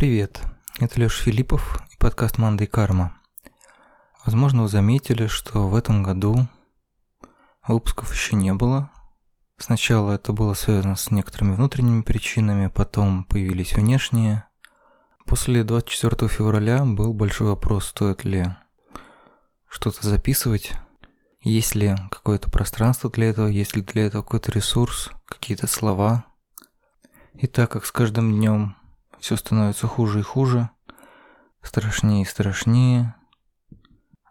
Привет, это Лёш Филиппов и подкаст «Манда и карма». Возможно, вы заметили, что в этом году выпусков еще не было. Сначала это было связано с некоторыми внутренними причинами, потом появились внешние. После 24 февраля был большой вопрос, стоит ли что-то записывать, есть ли какое-то пространство для этого, есть ли для этого какой-то ресурс, какие-то слова. И так как с каждым днем все становится хуже и хуже, страшнее и страшнее,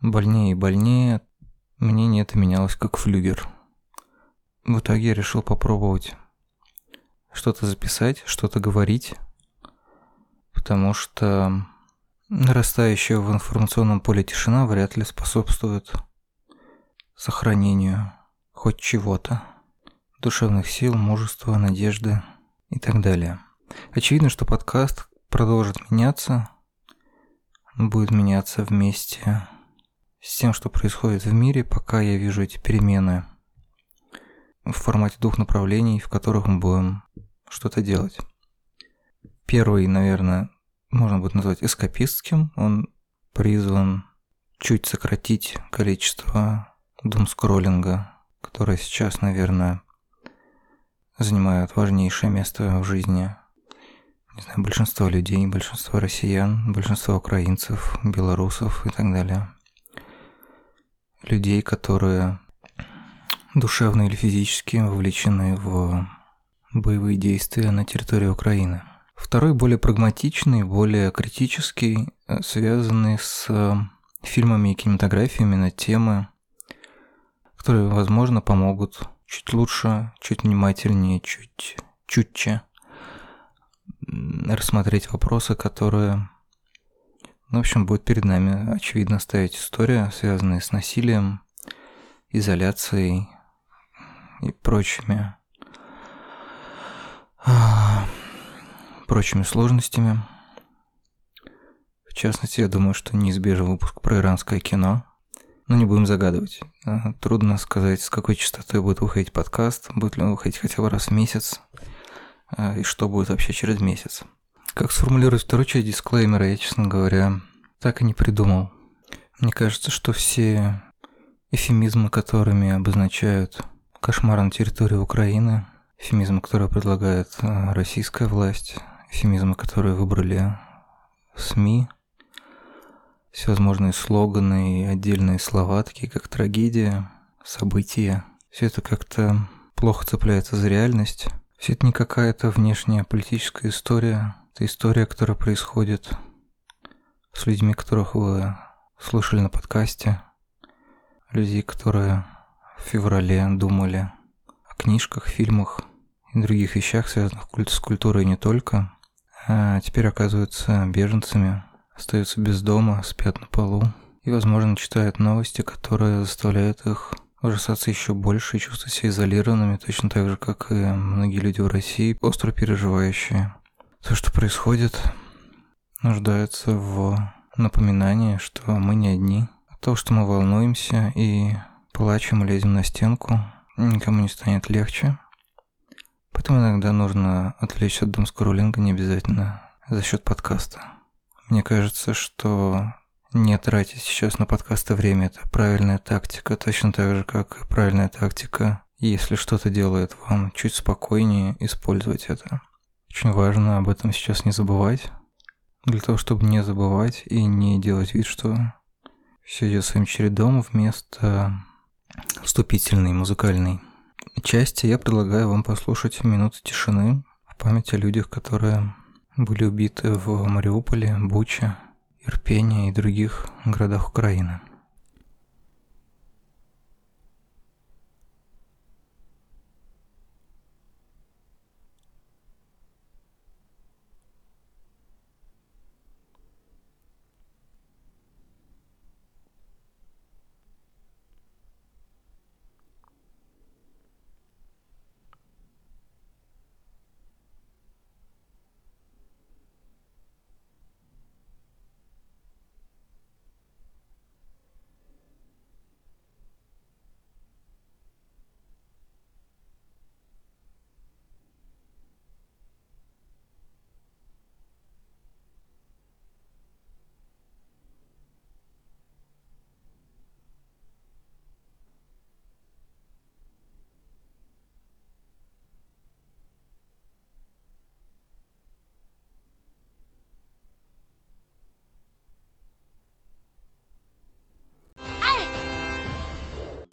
больнее и больнее, мнение это менялось как флюгер. В итоге я решил попробовать что-то записать, что-то говорить, потому что нарастающая в информационном поле тишина вряд ли способствует сохранению хоть чего-то, душевных сил, мужества, надежды и так далее. Очевидно, что подкаст продолжит меняться, будет меняться вместе с тем, что происходит в мире, пока я вижу эти перемены в формате двух направлений, в которых мы будем что-то делать. Первый, наверное, можно будет назвать эскапистским. Он призван чуть сократить количество думскроллинга, которое сейчас, наверное, занимает важнейшее место в жизни не знаю, большинство людей, большинство россиян, большинство украинцев, белорусов и так далее. Людей, которые душевно или физически вовлечены в боевые действия на территории Украины. Второй более прагматичный, более критический, э, связанный с э, фильмами и кинематографиями на темы, которые, возможно, помогут чуть лучше, чуть внимательнее, чуть чутче рассмотреть вопросы, которые, ну, в общем, будет перед нами, очевидно, стоять история, связанная с насилием, изоляцией и прочими прочими сложностями. В частности, я думаю, что неизбежен выпуск про иранское кино. Но не будем загадывать. Трудно сказать, с какой частотой будет выходить подкаст, будет ли он выходить хотя бы раз в месяц. А, и что будет вообще через месяц. Как сформулировать вторую часть дисклеймера, я, честно говоря, так и не придумал. Мне кажется, что все эфемизмы, которыми обозначают кошмар на территории Украины, эфемизмы, которые предлагает а, российская власть, эфемизмы, которые выбрали СМИ, всевозможные слоганы и отдельные слова, такие как трагедия, события, все это как-то плохо цепляется за реальность, все это не какая-то внешняя политическая история. Это история, которая происходит с людьми, которых вы слышали на подкасте. Людей, которые в феврале думали о книжках, фильмах и других вещах, связанных с культурой не только. А теперь оказываются беженцами, остаются без дома, спят на полу и, возможно, читают новости, которые заставляют их ужасаться еще больше и чувствовать себя изолированными, точно так же, как и многие люди в России, остро переживающие. То, что происходит, нуждается в напоминании, что мы не одни. То, что мы волнуемся и плачем, лезем на стенку, никому не станет легче. Поэтому иногда нужно отвлечься от думскроллинга не обязательно за счет подкаста. Мне кажется, что не тратить сейчас на подкасты время – это правильная тактика, точно так же, как правильная тактика, если что-то делает вам чуть спокойнее, использовать это. Очень важно об этом сейчас не забывать, для того, чтобы не забывать и не делать вид, что все идет своим чередом вместо вступительной музыкальной части, я предлагаю вам послушать минуту тишины в память о людях, которые были убиты в Мариуполе, Буче, Ирпения и других городах Украины.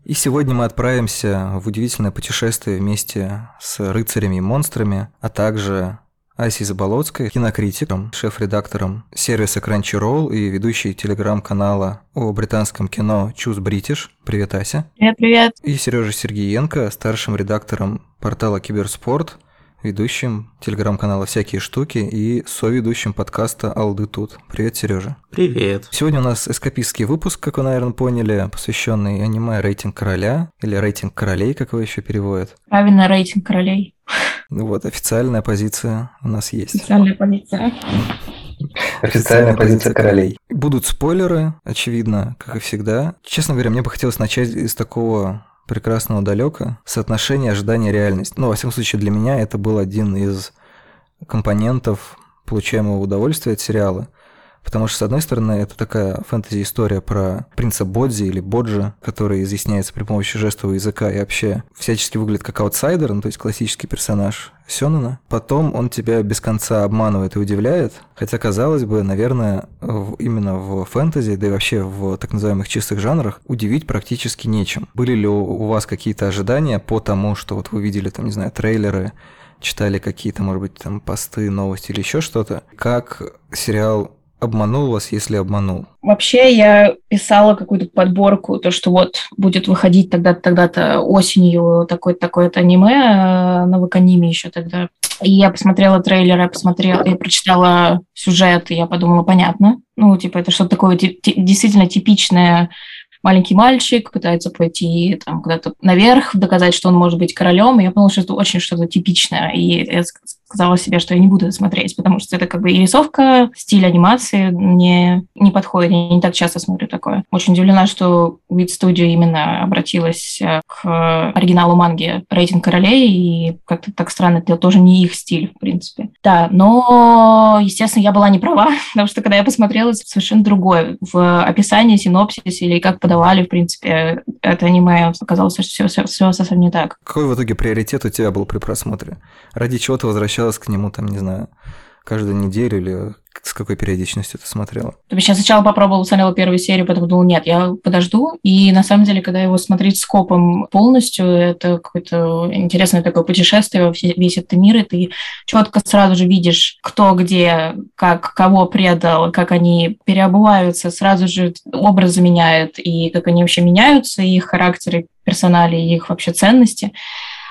И сегодня мы отправимся в удивительное путешествие вместе с рыцарями и монстрами, а также Асей Заболоцкой, кинокритиком, шеф-редактором сервиса Crunchyroll и ведущей телеграм-канала о британском кино Choose British. Привет, Ася. Привет, привет. И Сережа Сергеенко, старшим редактором портала Киберспорт, ведущим телеграм-канала «Всякие штуки» и соведущим подкаста «Алды тут». Привет, Сережа. Привет. Сегодня у нас эскапистский выпуск, как вы, наверное, поняли, посвященный аниме «Рейтинг короля» или «Рейтинг королей», как его еще переводят. Правильно, «Рейтинг королей». Ну вот, официальная позиция у нас есть. Официальная позиция. Официальная позиция королей. Будут спойлеры, очевидно, как и всегда. Честно говоря, мне бы хотелось начать из такого прекрасного далека соотношение ожидания реальность. Ну, во всяком случае, для меня это был один из компонентов получаемого удовольствия от сериала. Потому что, с одной стороны, это такая фэнтези-история про принца Бодзи или Боджи, который изъясняется при помощи жестового языка и вообще всячески выглядит как аутсайдер, ну, то есть классический персонаж Сёнона. Потом он тебя без конца обманывает и удивляет, хотя, казалось бы, наверное, в, именно в фэнтези, да и вообще в так называемых чистых жанрах, удивить практически нечем. Были ли у вас какие-то ожидания по тому, что вот вы видели, там, не знаю, трейлеры, читали какие-то, может быть, там посты, новости или еще что-то, как сериал обманул вас, если обманул? Вообще я писала какую-то подборку, то, что вот будет выходить тогда-то, тогда-то осенью такое-то, такое-то аниме э, на Ваканиме еще тогда. И я посмотрела трейлер, я посмотрела, я прочитала сюжет, и я подумала, понятно. Ну, типа, это что-то такое действительно типичное маленький мальчик пытается пойти там куда-то наверх, доказать, что он может быть королем. И я поняла, что это очень что-то типичное. И я сказала себе, что я не буду это смотреть, потому что это как бы и рисовка, стиль анимации мне не подходит. Я не так часто смотрю такое. Очень удивлена, что Wit Studio именно обратилась э, к оригиналу манги «Рейтинг королей», и как-то так странно, это тоже не их стиль, в принципе. Да, но, естественно, я была не права, потому что когда я посмотрела, совершенно другое. В описании, синопсисе или как подавали, в принципе, это аниме, оказалось, все, все, все совсем не так. Какой в итоге приоритет у тебя был при просмотре? Ради чего ты возвращался возвращалась к нему, там, не знаю, каждую неделю или с какой периодичностью ты смотрела? То есть я сначала попробовала, смотрела первую серию, потом думала, нет, я подожду. И на самом деле, когда его смотреть скопом полностью, это какое-то интересное такое путешествие во весь этот мир, и ты четко сразу же видишь, кто где, как, кого предал, как они переобуваются, сразу же образы меняют, и как они вообще меняются, их характеры, персонали, их вообще ценности.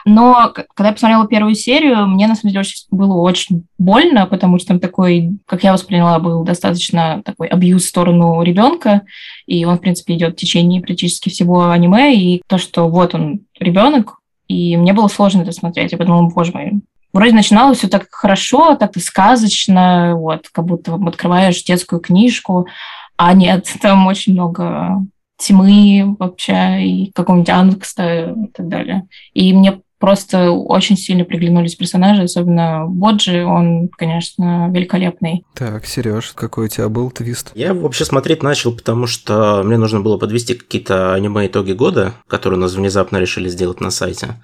Но когда я посмотрела первую серию, мне на самом деле было очень больно, потому что там такой, как я восприняла, был достаточно такой абьюз в сторону ребенка, и он, в принципе, идет в течение практически всего аниме, и то, что вот он ребенок, и мне было сложно это смотреть. Я подумала, боже мой, вроде начиналось все так хорошо, так сказочно, вот, как будто открываешь детскую книжку, а нет, там очень много тьмы вообще и какого-нибудь ангста и так далее. И мне просто очень сильно приглянулись персонажи, особенно Боджи, он, конечно, великолепный. Так, Сереж, какой у тебя был твист? Я вообще смотреть начал, потому что мне нужно было подвести какие-то аниме-итоги года, которые у нас внезапно решили сделать на сайте.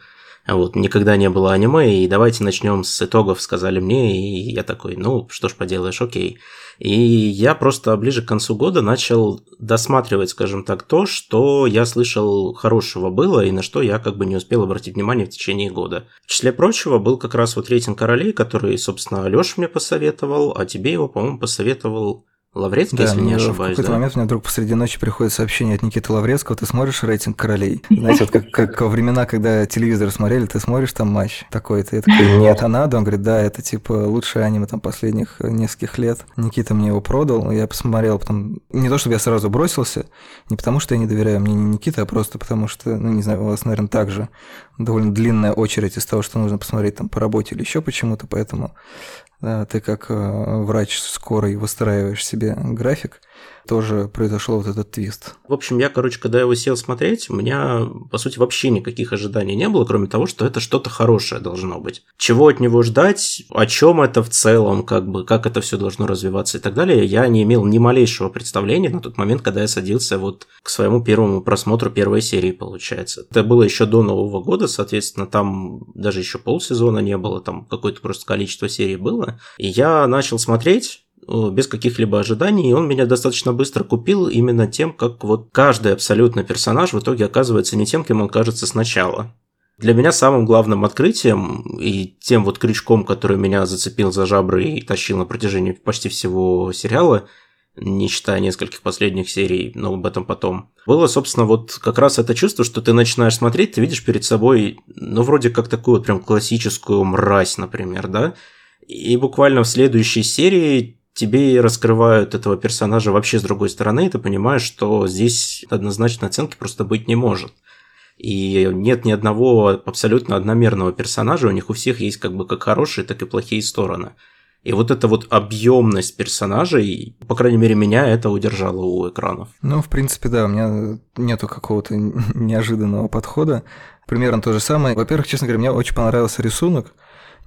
Вот, никогда не было аниме, и давайте начнем с итогов, сказали мне, и я такой, ну, что ж поделаешь, окей. И я просто ближе к концу года начал досматривать, скажем так, то, что я слышал хорошего было и на что я как бы не успел обратить внимание в течение года. В числе прочего был как раз вот рейтинг королей, который, собственно, Леша мне посоветовал, а тебе его, по-моему, посоветовал Лаврецкий, да, если не ошибаюсь. В какой-то да? момент мне вдруг посреди ночи приходит сообщение от Никиты Лаврецкого, ты смотришь рейтинг королей. Знаете, вот как, как во времена, когда телевизор смотрели, ты смотришь там матч такой-то. Я такой, нет, а надо? Он говорит, да, это типа лучшее аниме там последних нескольких лет. Никита мне его продал, я посмотрел потом. Не то, чтобы я сразу бросился, не потому что я не доверяю мне не Никита, а просто потому что, ну не знаю, у вас, наверное, также довольно длинная очередь из того, что нужно посмотреть там по работе или еще почему-то, поэтому ты как э, врач скорой выстраиваешь себе график, тоже произошел вот этот твист. В общем, я, короче, когда его сел смотреть, у меня, по сути, вообще никаких ожиданий не было, кроме того, что это что-то хорошее должно быть. Чего от него ждать, о чем это в целом, как бы, как это все должно развиваться и так далее, я не имел ни малейшего представления на тот момент, когда я садился вот к своему первому просмотру первой серии, получается. Это было еще до Нового года, соответственно, там даже еще полсезона не было, там какое-то просто количество серий было. И я начал смотреть, без каких-либо ожиданий, и он меня достаточно быстро купил именно тем, как вот каждый абсолютно персонаж в итоге оказывается не тем, кем он кажется сначала. Для меня самым главным открытием и тем вот крючком, который меня зацепил за жабры и тащил на протяжении почти всего сериала, не считая нескольких последних серий, но об этом потом. Было, собственно, вот как раз это чувство, что ты начинаешь смотреть, ты видишь перед собой, ну, вроде как такую вот прям классическую мразь, например, да? И буквально в следующей серии тебе раскрывают этого персонажа вообще с другой стороны, и ты понимаешь, что здесь однозначной оценки просто быть не может. И нет ни одного абсолютно одномерного персонажа, у них у всех есть как бы как хорошие, так и плохие стороны. И вот эта вот объемность персонажей, по крайней мере, меня это удержало у экранов. Ну, в принципе, да, у меня нету какого-то неожиданного подхода. Примерно то же самое. Во-первых, честно говоря, мне очень понравился рисунок,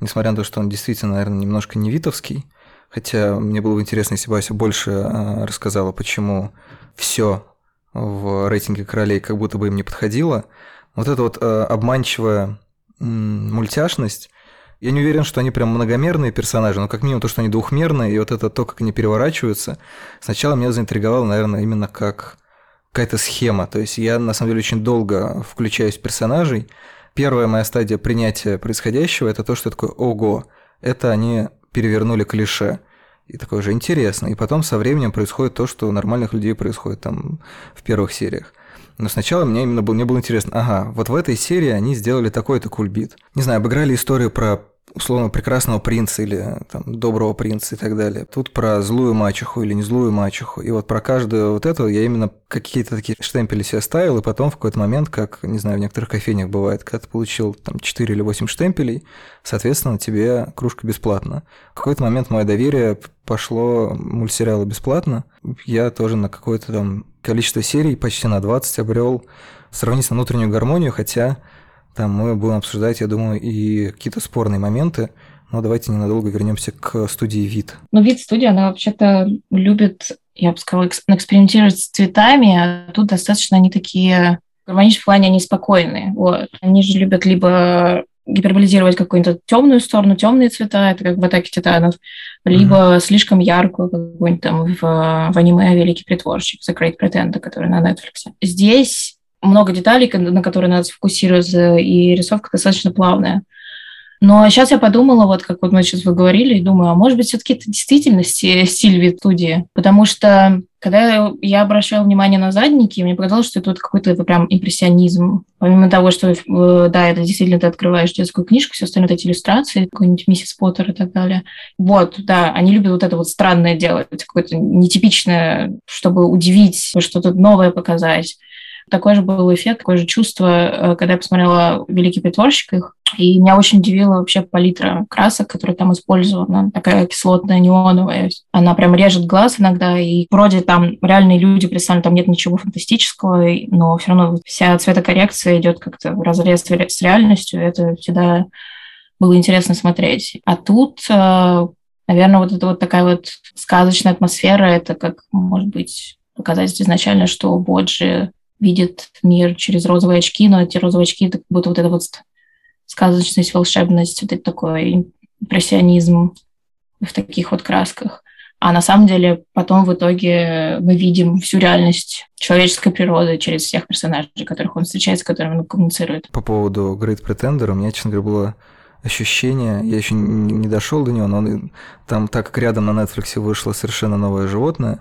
несмотря на то, что он действительно, наверное, немножко не витовский. Хотя мне было бы интересно, если бы Ася больше а, рассказала, почему все в рейтинге королей как будто бы им не подходило. Вот эта вот а, обманчивая мультяшность, я не уверен, что они прям многомерные персонажи, но как минимум то, что они двухмерные, и вот это то, как они переворачиваются, сначала меня заинтриговало, наверное, именно как какая-то схема. То есть я, на самом деле, очень долго включаюсь в персонажей. Первая моя стадия принятия происходящего – это то, что я такой «Ого!» Это они перевернули клише. И такое же интересно. И потом со временем происходит то, что у нормальных людей происходит там в первых сериях. Но сначала мне именно было, мне было интересно, ага, вот в этой серии они сделали такой-то кульбит. Не знаю, обыграли историю про условно прекрасного принца или там, доброго принца и так далее. Тут про злую мачеху или не злую мачеху. И вот про каждую вот эту я именно какие-то такие штемпели себе ставил, и потом в какой-то момент, как, не знаю, в некоторых кофейнях бывает, когда ты получил там 4 или 8 штемпелей, соответственно, тебе кружка бесплатно. В какой-то момент мое доверие пошло мультсериалы бесплатно. Я тоже на какое-то там количество серий, почти на 20 обрел сравнительно внутреннюю гармонию, хотя там мы будем обсуждать, я думаю, и какие-то спорные моменты. Но давайте ненадолго вернемся к студии «Вид». Ну, «Вид» студия, она вообще-то любит, я бы сказала, экспериментировать с цветами, а тут достаточно они такие в гармоничном плане они спокойные. Вот. Они же любят либо гиперболизировать какую-нибудь темную сторону, темные цвета, это как в «Атаке титанов», либо mm-hmm. слишком яркую какую-нибудь там в, в аниме «Великий притворщик», «The Great Pretender», который на Netflix. Здесь много деталей, на которые надо сфокусироваться, и рисовка достаточно плавная. Но сейчас я подумала, вот как вот мы сейчас вы говорили, и думаю, а может быть, все-таки это действительно стиль вид студии? Потому что когда я обращала внимание на задники, мне показалось, что это вот какой-то прям импрессионизм. Помимо того, что, э, да, это действительно ты открываешь детскую книжку, все остальное эти иллюстрации, какой-нибудь миссис Поттер и так далее. Вот, да, они любят вот это вот странное делать, какое-то нетипичное, чтобы удивить, что-то новое показать. Такой же был эффект, такое же чувство, э, когда я посмотрела «Великий притворщик» их, и меня очень удивила вообще палитра красок, которая там использована, такая кислотная, неоновая. Она прям режет глаз иногда, и вроде там реальные люди представлены, там нет ничего фантастического, но все равно вся цветокоррекция идет как-то в разрез с реальностью, это всегда было интересно смотреть. А тут э, наверное, вот эта вот такая вот сказочная атмосфера, это как, может быть, показать изначально, что Боджи видит мир через розовые очки, но эти розовые очки это как будто вот эта вот сказочность, волшебность, вот это такой импрессионизм в таких вот красках. А на самом деле потом в итоге мы видим всю реальность человеческой природы через всех персонажей, которых он встречает, с которыми он коммуницирует. По поводу Great Pretender у меня, честно говоря, было ощущение, я еще не дошел до него, но там, так как рядом на Netflix вышло совершенно новое животное,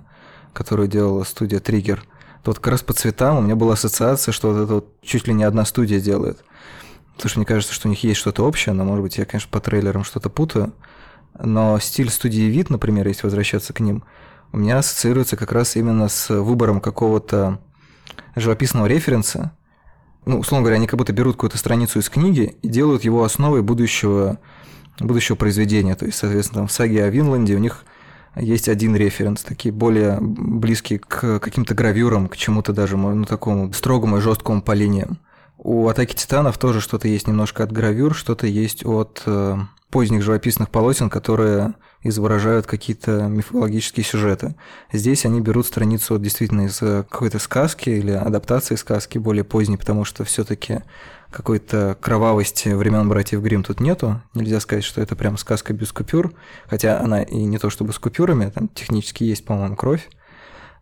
которое делала студия Триггер, то как раз по цветам у меня была ассоциация, что вот это вот чуть ли не одна студия делает. Потому что мне кажется, что у них есть что-то общее, но, может быть, я, конечно, по трейлерам что-то путаю. Но стиль студии вид, например, если возвращаться к ним, у меня ассоциируется как раз именно с выбором какого-то живописного референса. Ну, условно говоря, они как будто берут какую-то страницу из книги и делают его основой будущего, будущего произведения. То есть, соответственно, там в саге о Винланде у них есть один референс, такие более близкие к каким-то гравюрам, к чему-то даже ну, такому строгому и жесткому по линиям. У «Атаки Титанов» тоже что-то есть немножко от гравюр, что-то есть от э, поздних живописных полотен, которые изображают какие-то мифологические сюжеты. Здесь они берут страницу действительно из э, какой-то сказки или адаптации сказки более поздней, потому что все таки какой-то кровавости времен братьев Грим тут нету. Нельзя сказать, что это прям сказка без купюр, хотя она и не то чтобы с купюрами, там технически есть, по-моему, кровь,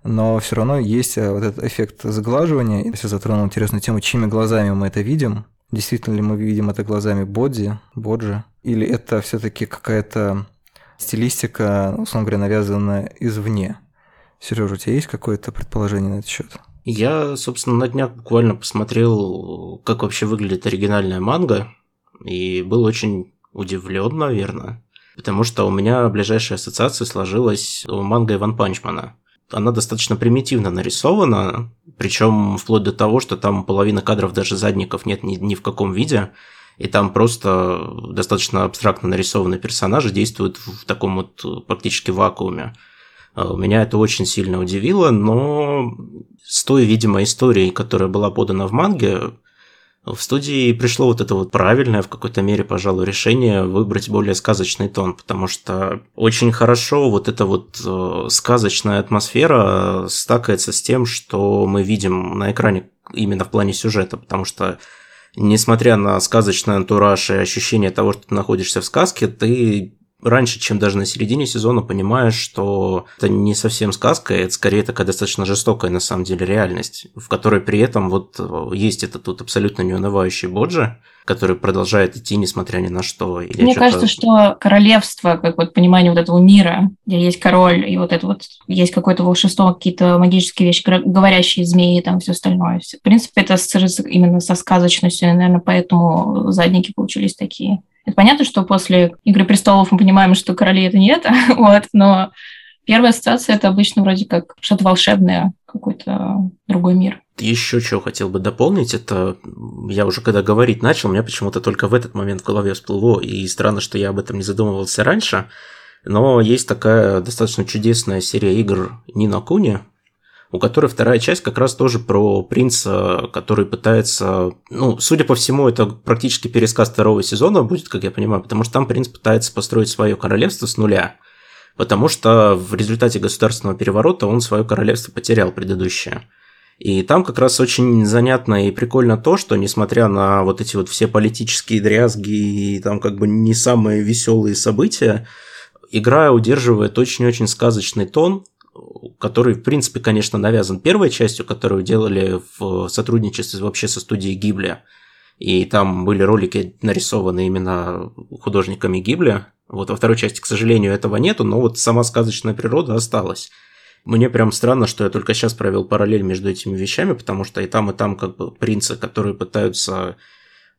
но все равно есть э, вот этот эффект заглаживания. Если затронул интересную тему, чьими глазами мы это видим, действительно ли мы видим это глазами Бодди, Боджи, или это все-таки какая-то стилистика, условно говоря, навязанная извне. Сережа, у тебя есть какое-то предположение на этот счет? Я, собственно, на днях буквально посмотрел, как вообще выглядит оригинальная манга, и был очень удивлен, наверное, потому что у меня ближайшая ассоциация сложилась у манга Иван Панчмана. Она достаточно примитивно нарисована, причем вплоть до того, что там половина кадров даже задников нет ни, ни в каком виде, и там просто достаточно абстрактно нарисованные персонажи действуют в таком вот практически вакууме. А, меня это очень сильно удивило, но с той, видимо, историей, которая была подана в манге, в студии пришло вот это вот правильное в какой-то мере, пожалуй, решение выбрать более сказочный тон, потому что очень хорошо вот эта вот э, сказочная атмосфера стакается с тем, что мы видим на экране именно в плане сюжета, потому что несмотря на сказочный антураж и ощущение того, что ты находишься в сказке, ты раньше, чем даже на середине сезона, понимаешь, что это не совсем сказка, это скорее такая достаточно жестокая на самом деле реальность, в которой при этом вот э, есть этот тут абсолютно неунывающий Боджи, который продолжает идти, несмотря ни на что. И Мне кажется, что королевство, как вот понимание вот этого мира, где есть король, и вот это вот есть какое-то волшебство, какие-то магические вещи, говорящие змеи, там все остальное. В принципе, это именно со сказочностью, и, наверное, поэтому задники получились такие. Это понятно, что после «Игры престолов» мы понимаем, что короли — это не это, вот, но первая ассоциация — это обычно вроде как что-то волшебное, какой-то другой мир. Еще что хотел бы дополнить, это я уже когда говорить начал, у меня почему-то только в этот момент в голове всплыло, и странно, что я об этом не задумывался раньше, но есть такая достаточно чудесная серия игр Нина Куни, у которой вторая часть как раз тоже про принца, который пытается... Ну, судя по всему, это практически пересказ второго сезона будет, как я понимаю, потому что там принц пытается построить свое королевство с нуля, потому что в результате государственного переворота он свое королевство потерял предыдущее. И там как раз очень занятно и прикольно то, что несмотря на вот эти вот все политические дрязги и там как бы не самые веселые события, игра удерживает очень-очень сказочный тон, который, в принципе, конечно, навязан первой частью, которую делали в сотрудничестве вообще со студией Гибли. И там были ролики нарисованы именно художниками Гибли. Вот во второй части, к сожалению, этого нету, но вот сама сказочная природа осталась. Мне прям странно, что я только сейчас провел параллель между этими вещами, потому что и там, и там как бы принцы, которые пытаются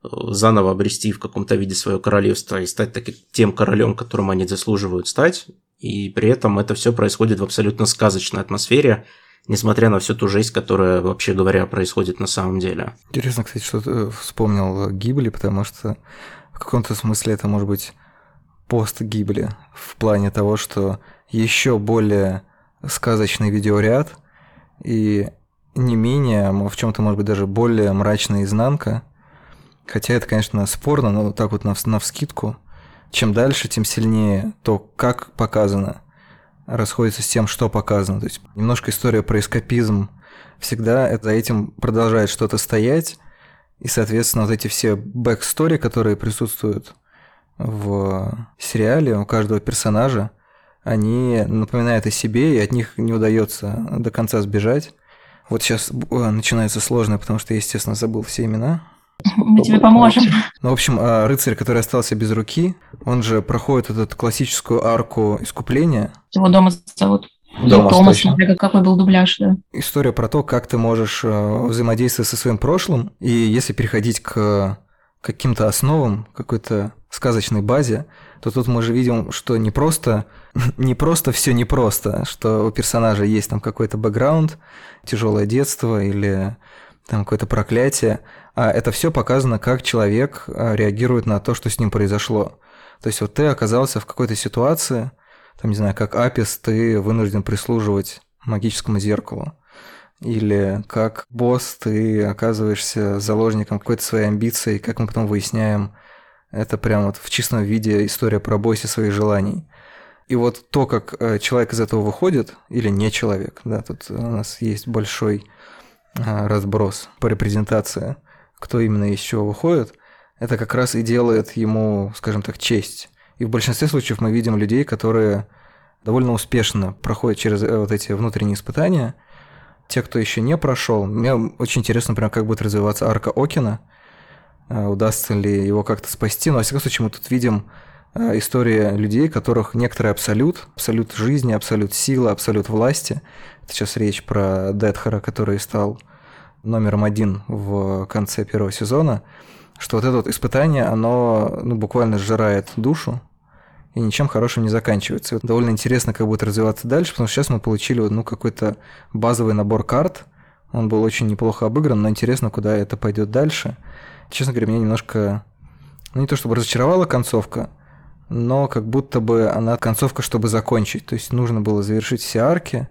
э, заново обрести в каком-то виде свое королевство и стать таким тем королем, которым они заслуживают стать. И при этом это все происходит в абсолютно сказочной атмосфере, несмотря на всю ту жесть, которая, вообще говоря, происходит на самом деле. Интересно, кстати, что ты вспомнил Гибли, потому что в каком-то смысле это может быть пост Гибли в плане того, что еще более сказочный видеоряд и не менее, в чем-то, может быть, даже более мрачная изнанка. Хотя это, конечно, спорно, но так вот на, на вскидку – чем дальше, тем сильнее то, как показано, расходится с тем, что показано. То есть немножко история про эскапизм. Всегда за этим продолжает что-то стоять, и, соответственно, вот эти все backstory, которые присутствуют в сериале у каждого персонажа, они напоминают о себе, и от них не удается до конца сбежать. Вот сейчас начинается сложно, потому что я, естественно, забыл все имена. Мы тебе поможем. Ну, в общем, а, рыцарь, который остался без руки, он же проходит эту классическую арку искупления. Его дома зовут. Дома, Томас, смотря какой был дубляж, да. История про то, как ты можешь а, взаимодействовать со своим прошлым, и если переходить к каким-то основам, какой-то сказочной базе, то тут мы же видим, что не просто, не просто все непросто, что у персонажа есть там какой-то бэкграунд, тяжелое детство или там какое-то проклятие, а это все показано, как человек а, реагирует на то, что с ним произошло. То есть вот ты оказался в какой-то ситуации, там, не знаю, как Апис, ты вынужден прислуживать магическому зеркалу. или как босс ты оказываешься заложником какой-то своей амбиции, как мы потом выясняем, это прям вот в чистом виде история про бойся своих желаний. И вот то, как э, человек из этого выходит, или не человек, да, тут у нас есть большой разброс по репрезентации, кто именно из чего выходит, это как раз и делает ему, скажем так, честь. И в большинстве случаев мы видим людей, которые довольно успешно проходят через э, вот эти внутренние испытания. Те, кто еще не прошел, мне очень интересно, например, как будет развиваться арка Окина, удастся ли его как-то спасти. Но, во всяком случае, мы тут видим Э, история людей, которых некоторый абсолют, абсолют жизни, абсолют силы, абсолют власти. Это сейчас речь про Детхара, который стал номером один в конце первого сезона, что вот это вот испытание, оно ну, буквально сжирает душу, и ничем хорошим не заканчивается. Вот довольно интересно, как будет развиваться дальше, потому что сейчас мы получили ну, какой-то базовый набор карт, он был очень неплохо обыгран, но интересно, куда это пойдет дальше. Честно говоря, меня немножко, ну не то чтобы разочаровала концовка, но как будто бы она концовка, чтобы закончить. То есть нужно было завершить все арки,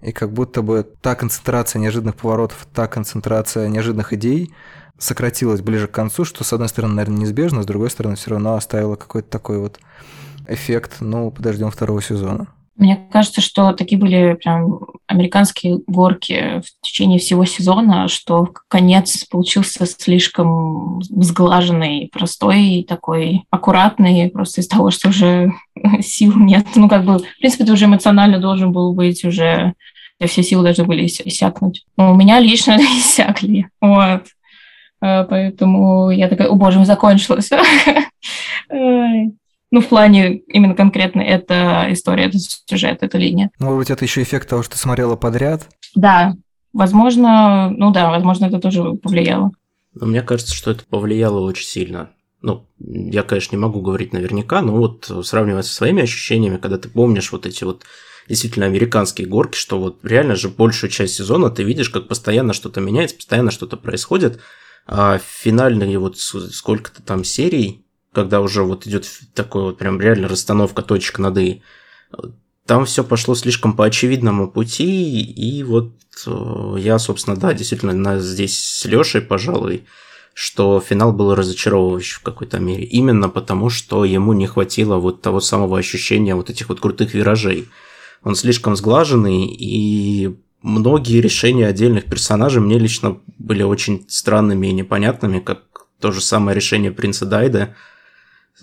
и как будто бы та концентрация неожиданных поворотов, та концентрация неожиданных идей сократилась ближе к концу, что, с одной стороны, наверное, неизбежно, с другой стороны, все равно оставила какой-то такой вот эффект, ну, подождем второго сезона. Мне кажется, что такие были прям американские горки в течение всего сезона, что конец получился слишком сглаженный, простой, такой аккуратный, просто из того, что уже сил нет. Ну, как бы, в принципе, ты уже эмоционально должен был быть уже, все силы должны были иссякнуть. Но у меня лично иссякли. Вот. Э, поэтому я такая, о боже, закончилось. Ну, в плане именно конкретно это история, это сюжет, это линия. Может быть, это еще эффект того, что ты смотрела подряд? Да, возможно, ну да, возможно, это тоже повлияло. Но мне кажется, что это повлияло очень сильно. Ну, я, конечно, не могу говорить наверняка, но вот сравнивая со своими ощущениями, когда ты помнишь вот эти вот действительно американские горки, что вот реально же большую часть сезона ты видишь, как постоянно что-то меняется, постоянно что-то происходит, а финальные вот сколько-то там серий, когда уже вот идет такой вот прям реально расстановка точек над «и», там все пошло слишком по очевидному пути, и вот э, я, собственно, да, действительно здесь с Лешей, пожалуй, что финал был разочаровывающий в какой-то мере. Именно потому, что ему не хватило вот того самого ощущения вот этих вот крутых виражей. Он слишком сглаженный, и многие решения отдельных персонажей мне лично были очень странными и непонятными, как то же самое решение принца Дайда –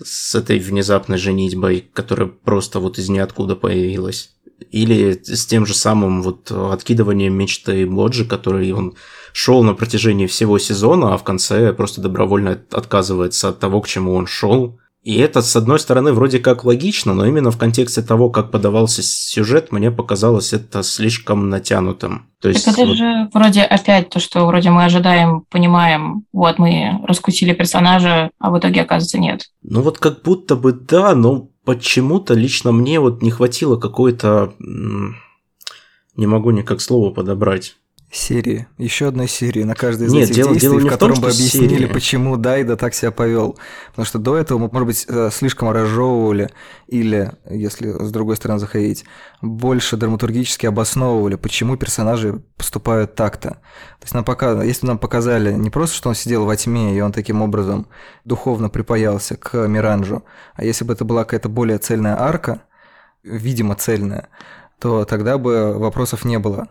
с этой внезапной женитьбой, которая просто вот из ниоткуда появилась. Или с тем же самым вот откидыванием мечты Боджи, который он шел на протяжении всего сезона, а в конце просто добровольно отказывается от того, к чему он шел, и это, с одной стороны, вроде как логично, но именно в контексте того, как подавался сюжет, мне показалось это слишком натянутым. То есть, так это вот... же вроде опять то, что вроде мы ожидаем, понимаем, вот мы раскусили персонажа, а в итоге, оказывается, нет. Ну вот как будто бы да, но почему-то лично мне вот не хватило какой-то... Не могу никак слово подобрать серии, еще одной серии на каждой из Нет, этих дело, действий, дело в котором том, бы объяснили, серия. почему Дайда так себя повел. Потому что до этого мы, может быть, э, слишком разжевывали, или, если с другой стороны заходить, больше драматургически обосновывали, почему персонажи поступают так-то. То есть нам пока, если нам показали не просто, что он сидел во тьме, и он таким образом духовно припаялся к Миранжу, а если бы это была какая-то более цельная арка, видимо цельная, то тогда бы вопросов не было.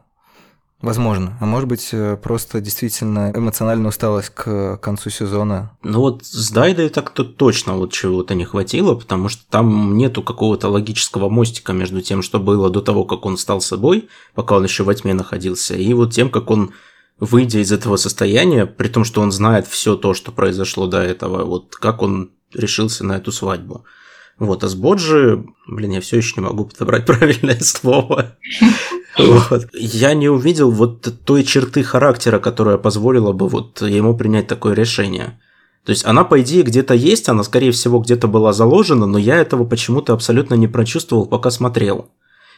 Возможно. А может быть, э, просто действительно эмоциональная усталость к концу сезона. Ну вот с Дайдой так-то точно вот чего-то не хватило, потому что там нету какого-то логического мостика между тем, что было до того, как он стал собой, пока он еще во тьме находился, и вот тем, как он выйдя из этого состояния, при том, что он знает все то, что произошло до этого, вот как он решился на эту свадьбу. Вот, а с Боджи, блин, я все еще не могу подобрать правильное слово. Вот. Я не увидел вот той черты характера, которая позволила бы вот ему принять такое решение. То есть она, по идее, где-то есть, она, скорее всего, где-то была заложена, но я этого почему-то абсолютно не прочувствовал, пока смотрел.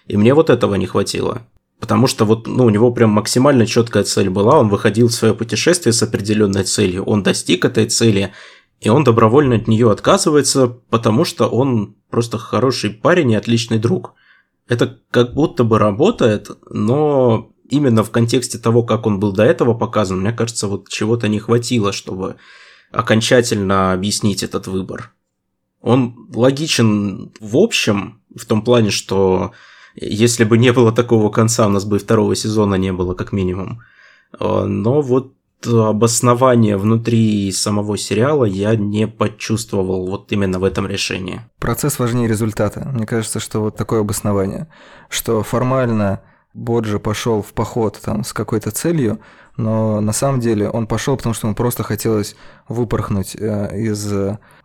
И мне вот этого не хватило. Потому что вот, ну, у него прям максимально четкая цель была, он выходил в свое путешествие с определенной целью, он достиг этой цели, и он добровольно от нее отказывается, потому что он просто хороший парень и отличный друг. Это как будто бы работает, но именно в контексте того, как он был до этого показан, мне кажется, вот чего-то не хватило, чтобы окончательно объяснить этот выбор. Он логичен в общем, в том плане, что если бы не было такого конца, у нас бы и второго сезона не было, как минимум. А, но вот обоснование внутри самого сериала я не почувствовал вот именно в этом решении. Процесс важнее результата. Мне кажется, что вот такое обоснование, что формально Боджи пошел в поход там с какой-то целью, но на самом деле он пошел, потому что ему просто хотелось выпорхнуть э, из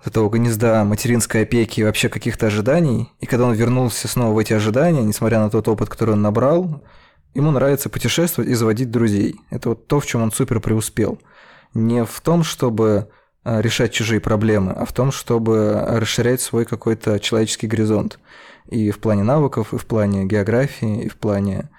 этого гнезда материнской опеки и вообще каких-то ожиданий. И когда он вернулся снова в эти ожидания, несмотря на тот опыт, который он набрал, ему нравится путешествовать и заводить друзей. Это вот то, в чем он супер преуспел. Не в том, чтобы э, решать чужие проблемы, а в том, чтобы расширять свой какой-то человеческий горизонт. И в плане навыков, и в плане географии, и в плане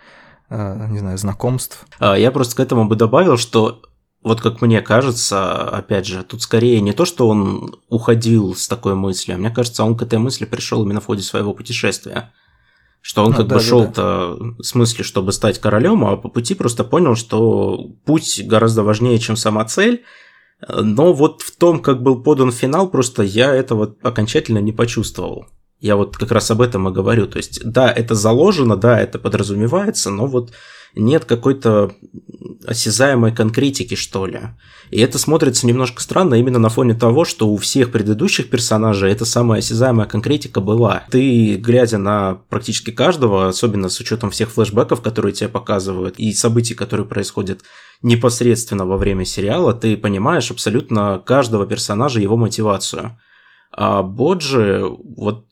Э, не знаю, знакомств. А, я просто к этому бы добавил, что вот как мне кажется, опять же, тут скорее не то, что он уходил с такой мыслью, а мне кажется, он к этой мысли пришел именно в ходе своего путешествия. Что он а, как да, бы шел-то да. с мыслью, чтобы стать королем, а по пути просто понял, что путь гораздо важнее, чем сама цель. Но вот в том, как был подан финал, просто я этого окончательно не почувствовал. Я вот как раз об этом и говорю. То есть, да, это заложено, да, это подразумевается, но вот нет какой-то осязаемой конкретики, что ли. И это смотрится немножко странно именно на фоне того, что у всех предыдущих персонажей эта самая осязаемая конкретика была. Ты, глядя на практически каждого, особенно с учетом всех флешбеков, которые тебе показывают, и событий, которые происходят непосредственно во время сериала, ты понимаешь абсолютно каждого персонажа, его мотивацию. А Боджи, вот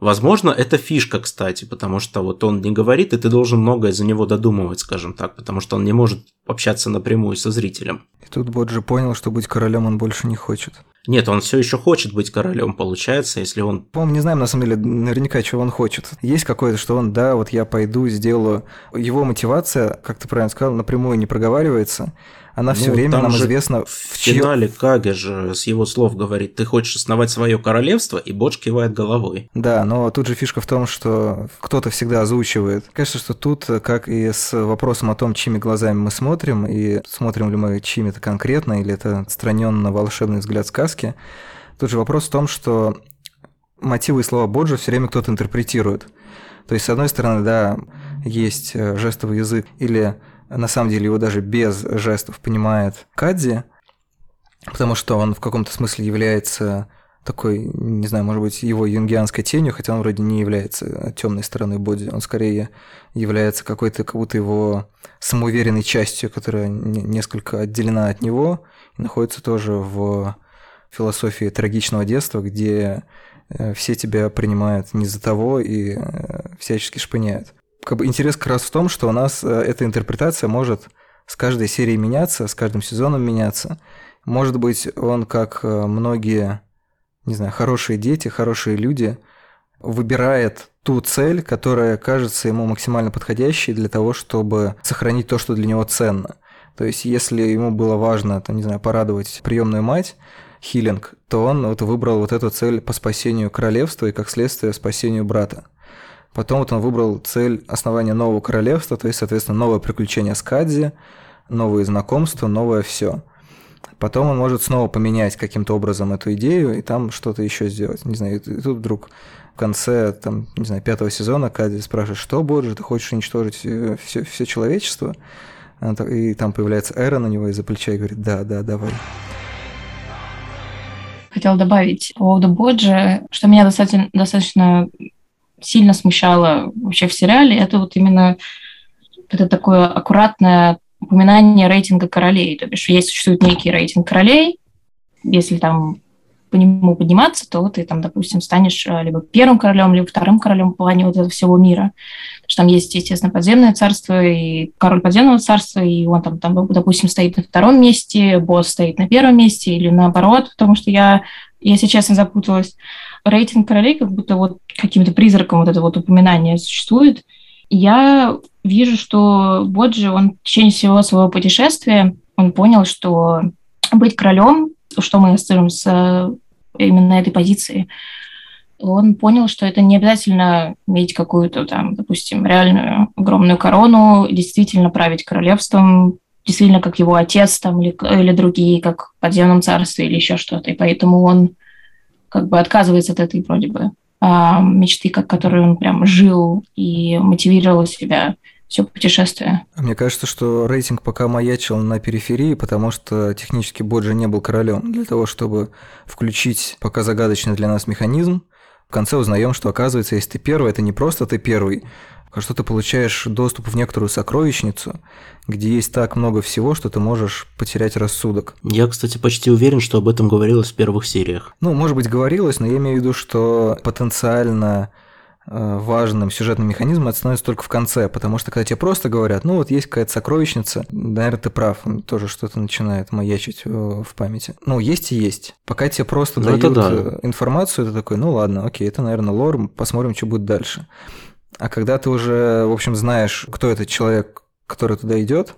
Возможно, это фишка, кстати, потому что вот он не говорит, и ты должен многое за него додумывать, скажем так, потому что он не может общаться напрямую со зрителем. И тут Боджи понял, что быть королем он больше не хочет. Нет, он все еще хочет быть королем, получается, если он... Мы не знаем, на самом деле, наверняка, чего он хочет. Есть какое-то, что он, да, вот я пойду, сделаю. Его мотивация, как ты правильно сказал, напрямую не проговаривается. Она все ну, время нам известна. В финале чьё... Каге же с его слов говорит, ты хочешь основать свое королевство, и Бодж кивает головой. Да, но тут же фишка в том, что кто-то всегда озвучивает. Кажется, что тут, как и с вопросом о том, чьими глазами мы смотрим, и смотрим ли мы чьими-то конкретно, или это отстраненно волшебный взгляд сказки, тут же вопрос в том, что мотивы и слова Боджа все время кто-то интерпретирует. То есть, с одной стороны, да, есть э, жестовый язык или на самом деле его даже без жестов понимает Кадзи, потому что он в каком-то смысле является такой, не знаю, может быть, его юнгианской тенью, хотя он вроде не является темной стороной Боди, он скорее является какой-то, как будто его самоуверенной частью, которая несколько отделена от него, и находится тоже в философии трагичного детства, где э, все тебя принимают не за того и э, всячески шпыняют как бы интерес как раз в том, что у нас э, эта интерпретация может с каждой серией меняться, с каждым сезоном меняться. Может быть, он, как многие, не знаю, хорошие дети, хорошие люди, выбирает ту цель, которая кажется ему максимально подходящей для того, чтобы сохранить то, что для него ценно. То есть, если ему было важно, там, не знаю, порадовать приемную мать, хилинг, то он вот выбрал вот эту цель по спасению королевства и, как следствие, спасению брата. Потом вот он выбрал цель основания нового королевства, то есть, соответственно, новое приключение с Кадзи, новые знакомства, новое все. Потом он может снова поменять каким-то образом эту идею и там что-то еще сделать. Не знаю, и тут вдруг в конце, там, не знаю, пятого сезона Кадзи спрашивает, что, Боджи, ты хочешь уничтожить все, э, все человечество? И там появляется Эра на него из-за плеча и говорит, да, да, давай. Хотела добавить по поводу Боджи, что меня достаточно, достаточно сильно смущало вообще в сериале, это вот именно это такое аккуратное упоминание рейтинга королей. То бишь, есть существует некий рейтинг королей, если там по нему подниматься, то ты там, допустим, станешь э, либо первым королем, либо вторым королем в плане вот этого всего мира. Потому что там есть, естественно, подземное царство и король подземного царства, и он там, там, допустим, стоит на втором месте, босс стоит на первом месте, или наоборот, потому что я, если честно, запуталась рейтинг королей как будто вот каким-то призраком вот это вот упоминание существует. Я вижу, что Боджи, он в течение всего своего путешествия, он понял, что быть королем, что мы ассоциируем с именно этой позиции, он понял, что это не обязательно иметь какую-то там, допустим, реальную огромную корону, действительно править королевством, действительно как его отец там или, или другие, как в подземном царстве или еще что-то. И поэтому он как бы отказывается от этой вроде бы а, мечты, как которой он прям жил и мотивировал себя все путешествие. Мне кажется, что рейтинг пока маячил на периферии, потому что технически Боджи не был королем. Для того, чтобы включить пока загадочный для нас механизм, в конце узнаем, что оказывается, если ты первый, это не просто ты первый, а что ты получаешь доступ в некоторую сокровищницу, где есть так много всего, что ты можешь потерять рассудок. Я, кстати, почти уверен, что об этом говорилось в первых сериях. Ну, может быть, говорилось, но я имею в виду, что потенциально важным сюжетным механизмом это становится только в конце, потому что когда тебе просто говорят, ну вот есть какая-то сокровищница, наверное, ты прав, тоже что-то начинает маячить э, в памяти. Ну, есть и есть. Пока тебе просто ну, дают да. Э, информацию, ты такой, ну ладно, окей, это, наверное, лор, посмотрим, что будет дальше. А когда ты уже, в общем, знаешь, кто этот человек, который туда идет,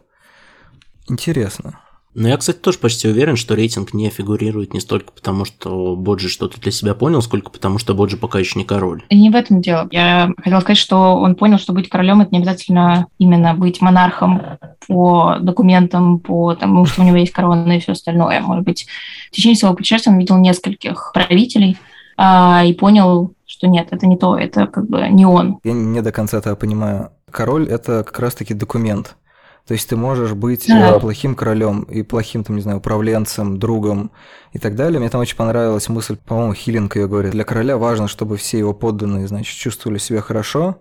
интересно. Но я, кстати, тоже почти уверен, что рейтинг не фигурирует не столько потому, что Боджи что-то для себя понял, сколько потому, что Боджи пока еще не король. И не в этом дело. Я хотела сказать, что он понял, что быть королем это не обязательно именно быть монархом по документам, по тому, что у него есть корона и все остальное. Может быть, в течение своего путешествия он видел нескольких правителей а, и понял, что нет, это не то, это как бы не он. Я не до конца это понимаю. Король – это как раз-таки документ. То есть ты можешь быть да. Э, плохим королем и плохим, там, не знаю, управленцем, другом и так далее. Мне там очень понравилась мысль, по-моему, Хиллинг ее говорит. Для короля важно, чтобы все его подданные, значит, чувствовали себя хорошо,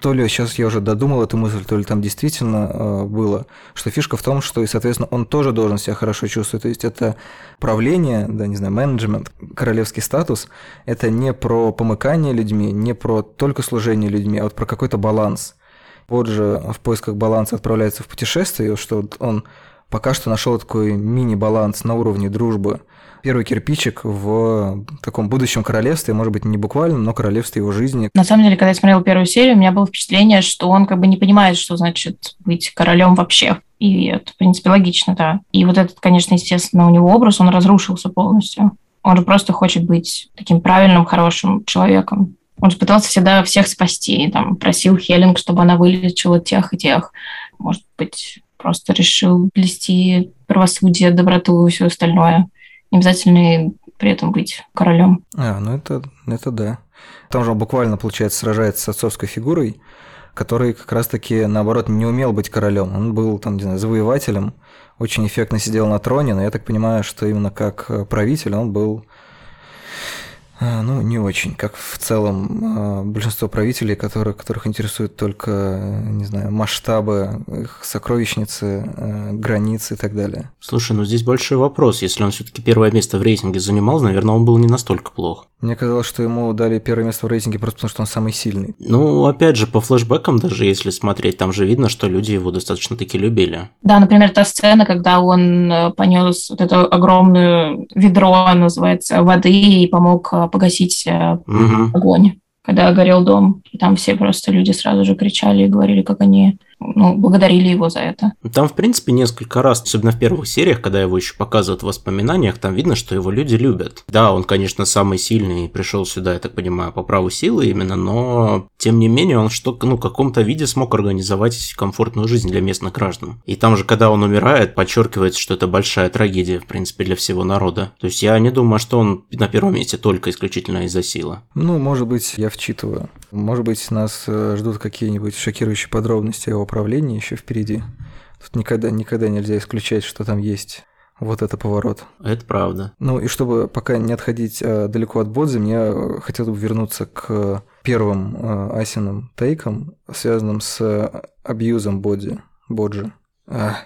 то ли сейчас я уже додумал эту мысль, то ли там действительно э, было, что фишка в том, что, и, соответственно, он тоже должен себя хорошо чувствовать. То есть это правление, да, не знаю, менеджмент, королевский статус, это не про помыкание людьми, не про только служение людьми, а вот про какой-то баланс. Вот же в поисках баланса отправляется в путешествие, что он пока что нашел такой мини-баланс на уровне дружбы – первый кирпичик в таком будущем королевстве, может быть, не буквально, но королевстве его жизни. На самом деле, когда я смотрела первую серию, у меня было впечатление, что он как бы не понимает, что значит быть королем вообще. И это, в принципе, логично, да. И вот этот, конечно, естественно, у него образ, он разрушился полностью. Он же просто хочет быть таким правильным, хорошим человеком. Он же пытался всегда всех спасти, там, просил Хелинг, чтобы она вылечила тех и тех. Может быть, просто решил блести правосудие, доброту и все остальное не обязательно при этом быть королем. А, ну это, это да. Там же он буквально, получается, сражается с отцовской фигурой, который как раз-таки, наоборот, не умел быть королем. Он был, там, не знаю, завоевателем, очень эффектно сидел на троне, но я так понимаю, что именно как правитель он был ну, не очень, как в целом а, большинство правителей, которых, которых интересуют только, не знаю, масштабы их сокровищницы, э, границы и так далее. Слушай, ну здесь большой вопрос. Если он все-таки первое место в рейтинге занимал, наверное, он был не настолько плох. Мне казалось, что ему дали первое место в рейтинге просто потому, что он самый сильный. Ну, опять же, по флешбекам даже если смотреть, там же видно, что люди его достаточно таки любили. Да, например, та сцена, когда он э, понес вот это огромное ведро, называется, воды и помог э, погасить угу. огонь когда горел дом. И там все просто люди сразу же кричали и говорили, как они ну, благодарили его за это. Там, в принципе, несколько раз, особенно в первых сериях, когда его еще показывают в воспоминаниях, там видно, что его люди любят. Да, он, конечно, самый сильный и пришел сюда, я так понимаю, по праву силы именно, но тем не менее он что, ну, в каком-то виде смог организовать комфортную жизнь для местных граждан. И там же, когда он умирает, подчеркивается, что это большая трагедия, в принципе, для всего народа. То есть я не думаю, что он на первом месте только исключительно из-за силы. Ну, может быть, я вчитываю. Может быть, нас э, ждут какие-нибудь шокирующие подробности о управления еще впереди. Тут никогда, никогда нельзя исключать, что там есть вот это поворот. Это правда. Ну и чтобы пока не отходить э, далеко от Бодзи, мне э, хотелось бы вернуться к первым э, Асиным тейкам, связанным с э, абьюзом Боди, Боджи. А,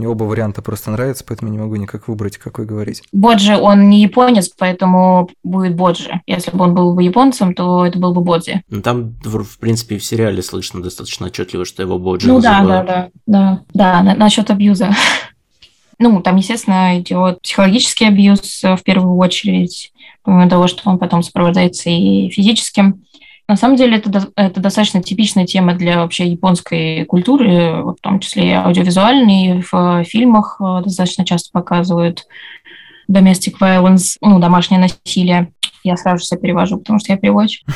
мне оба варианта просто нравятся, поэтому не могу никак выбрать, какой говорить. Боджи, он не японец, поэтому будет Боджи. Если бы он был бы японцем, то это был бы Бодзи. Ну, там, в принципе, в сериале слышно достаточно отчетливо, что его Боджи Ну называют. да, да, да, да. Да, насчет абьюза. Ну, там, естественно, идет психологический абьюз в первую очередь, помимо того, что он потом сопровождается и физическим. На самом деле это, это достаточно типичная тема для вообще японской культуры, в том числе и аудиовизуальной, в фильмах э, достаточно часто показывают domestic violence, ну, домашнее насилие. Я сразу все перевожу, потому что я переводчик.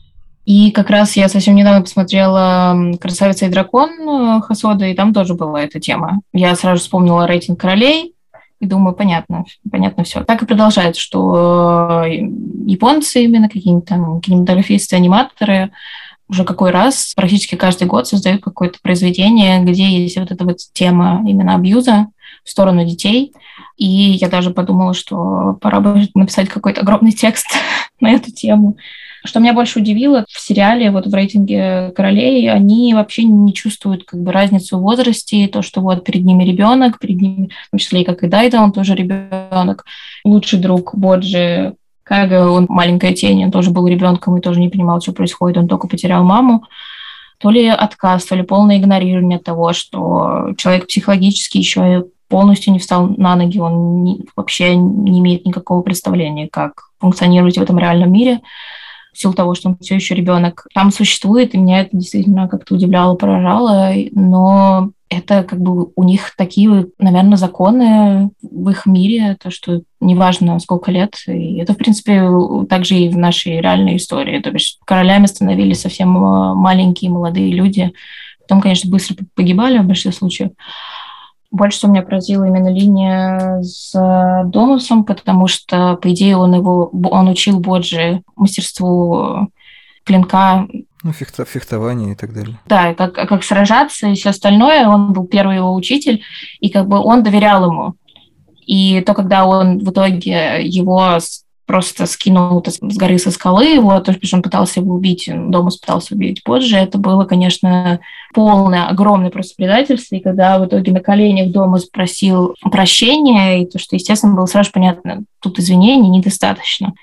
И как раз я совсем недавно посмотрела «Красавица и дракон» э, Хасода, и там тоже была эта тема. Я сразу вспомнила рейтинг королей, и думаю, понятно, понятно все. Так и продолжается, что э, японцы именно, какие-нибудь там кинематографисты, аниматоры, уже какой раз, практически каждый год создают какое-то произведение, где есть вот эта вот тема именно абьюза в сторону детей. И я даже подумала, что пора бы написать какой-то огромный текст на эту тему. Что меня больше удивило, в сериале, вот в рейтинге королей, они вообще не чувствуют как бы разницу в возрасте, то, что вот перед ними ребенок, перед ними, в том числе и как и Дайда, он тоже ребенок, лучший друг Боджи, Кага, он маленькая тень, он тоже был ребенком и тоже не понимал, что происходит, он только потерял маму. То ли отказ, то ли полное игнорирование того, что человек психологически еще полностью не встал на ноги, он не, вообще не имеет никакого представления, как функционировать в этом реальном мире в силу того, что он все еще ребенок, там существует, и меня это действительно как-то удивляло, поражало, но это как бы у них такие, наверное, законы в их мире, то, что неважно сколько лет, и это, в принципе, также и в нашей реальной истории, то есть королями становились совсем э, маленькие молодые люди, потом, конечно, быстро погибали в большинстве случаев, больше всего меня поразила именно линия с Домусом, потому что, по идее, он его, он учил Боджи мастерству клинка. Ну, фехто, фехтование и так далее. Да, как, как сражаться и все остальное. Он был первый его учитель, и как бы он доверял ему. И то, когда он в итоге его просто скинул с горы со скалы его, то, что он пытался его убить, дома пытался убить позже, это было, конечно, полное, огромное просто предательство, и когда в итоге на коленях дома спросил прощения, и то, что, естественно, было сразу понятно, тут извинений недостаточно.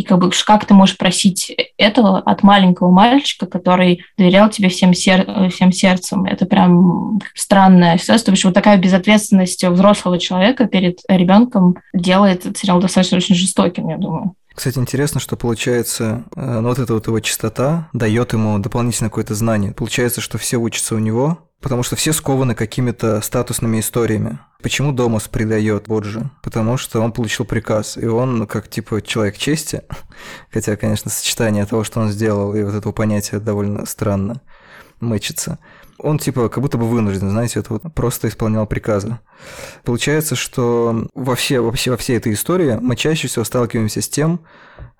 И как бы как ты можешь просить этого от маленького мальчика, который доверял тебе всем, сер всем сердцем? Это прям странная ситуация, потому вот такая безответственность взрослого человека перед ребенком делает этот сериал достаточно очень жестоким, я думаю. Кстати, интересно, что получается, э, ну, вот эта вот его чистота дает ему дополнительное какое-то знание. Получается, что все учатся у него, Потому что все скованы какими-то статусными историями. Почему Домос предает Боджи? Потому что он получил приказ, и он, как типа человек чести, хотя, конечно, сочетание того, что он сделал, и вот этого понятия довольно странно мэчится, он типа как будто бы вынужден, знаете, это вот просто исполнял приказы. Получается, что во, все, вообще, во всей этой истории мы чаще всего сталкиваемся с тем,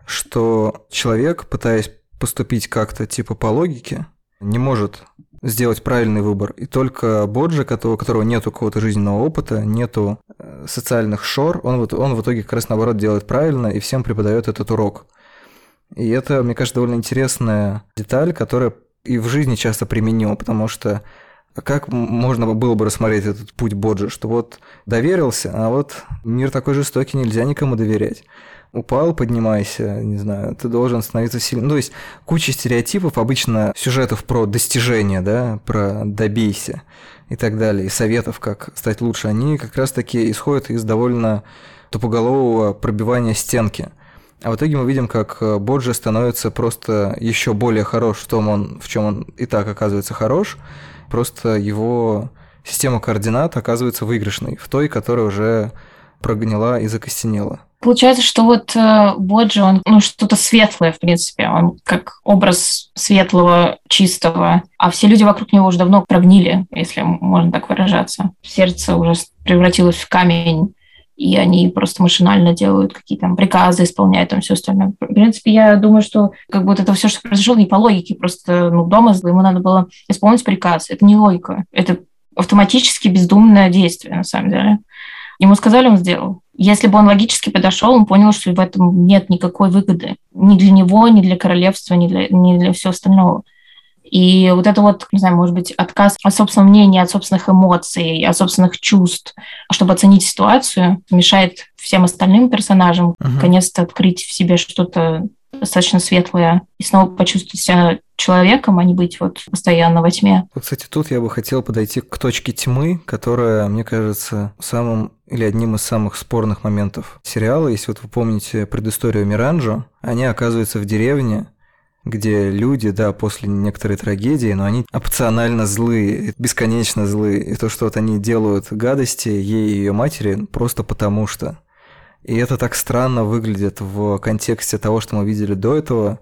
что человек, пытаясь поступить как-то типа по логике, не может сделать правильный выбор. И только Боджи, которого, у которого нет какого-то жизненного опыта, нету э, социальных шор, он, вот, он в итоге как раз наоборот делает правильно и всем преподает этот урок. И это, мне кажется, довольно интересная деталь, которая и в жизни часто применима, потому что как можно было бы рассмотреть этот путь Боджи, что вот доверился, а вот мир такой жестокий, нельзя никому доверять упал, поднимайся, не знаю, ты должен становиться сильным. Ну, то есть куча стереотипов, обычно сюжетов про достижения, да, про добейся и так далее, и советов, как стать лучше, они как раз-таки исходят из довольно тупоголового пробивания стенки. А в итоге мы видим, как э, Боджи становится просто еще более хорош в том, он, в чем он и так оказывается хорош, просто его система координат оказывается выигрышной, в той, которая уже прогнила и закостенела. Получается, что вот э, Боджи, он ну, что-то светлое, в принципе. Он как образ светлого, чистого. А все люди вокруг него уже давно прогнили, если можно так выражаться. Сердце уже превратилось в камень, и они просто машинально делают какие-то там приказы, исполняют там все остальное. В принципе, я думаю, что как бы это все, что произошло, не по логике. Просто ну, дома ему надо было исполнить приказ. Это не логика. Это автоматически бездумное действие, на самом деле. Ему сказали, он сделал. Если бы он логически подошел, он понял, что в этом нет никакой выгоды ни для него, ни для королевства, ни для, ни для всего остального. И вот это вот, не знаю, может быть, отказ от собственного мнения, от собственных эмоций, от собственных чувств, чтобы оценить ситуацию, мешает всем остальным персонажам uh-huh. наконец-то открыть в себе что-то достаточно светлое и снова почувствовать себя человеком, а не быть вот постоянно во тьме. Кстати, тут я бы хотел подойти к точке тьмы, которая, мне кажется, самым или одним из самых спорных моментов сериала. Если вот вы помните предысторию Миранжо, они оказываются в деревне, где люди, да, после некоторой трагедии, но они опционально злые, бесконечно злые. И то, что вот они делают гадости ей и ее матери, просто потому что. И это так странно выглядит в контексте того, что мы видели до этого,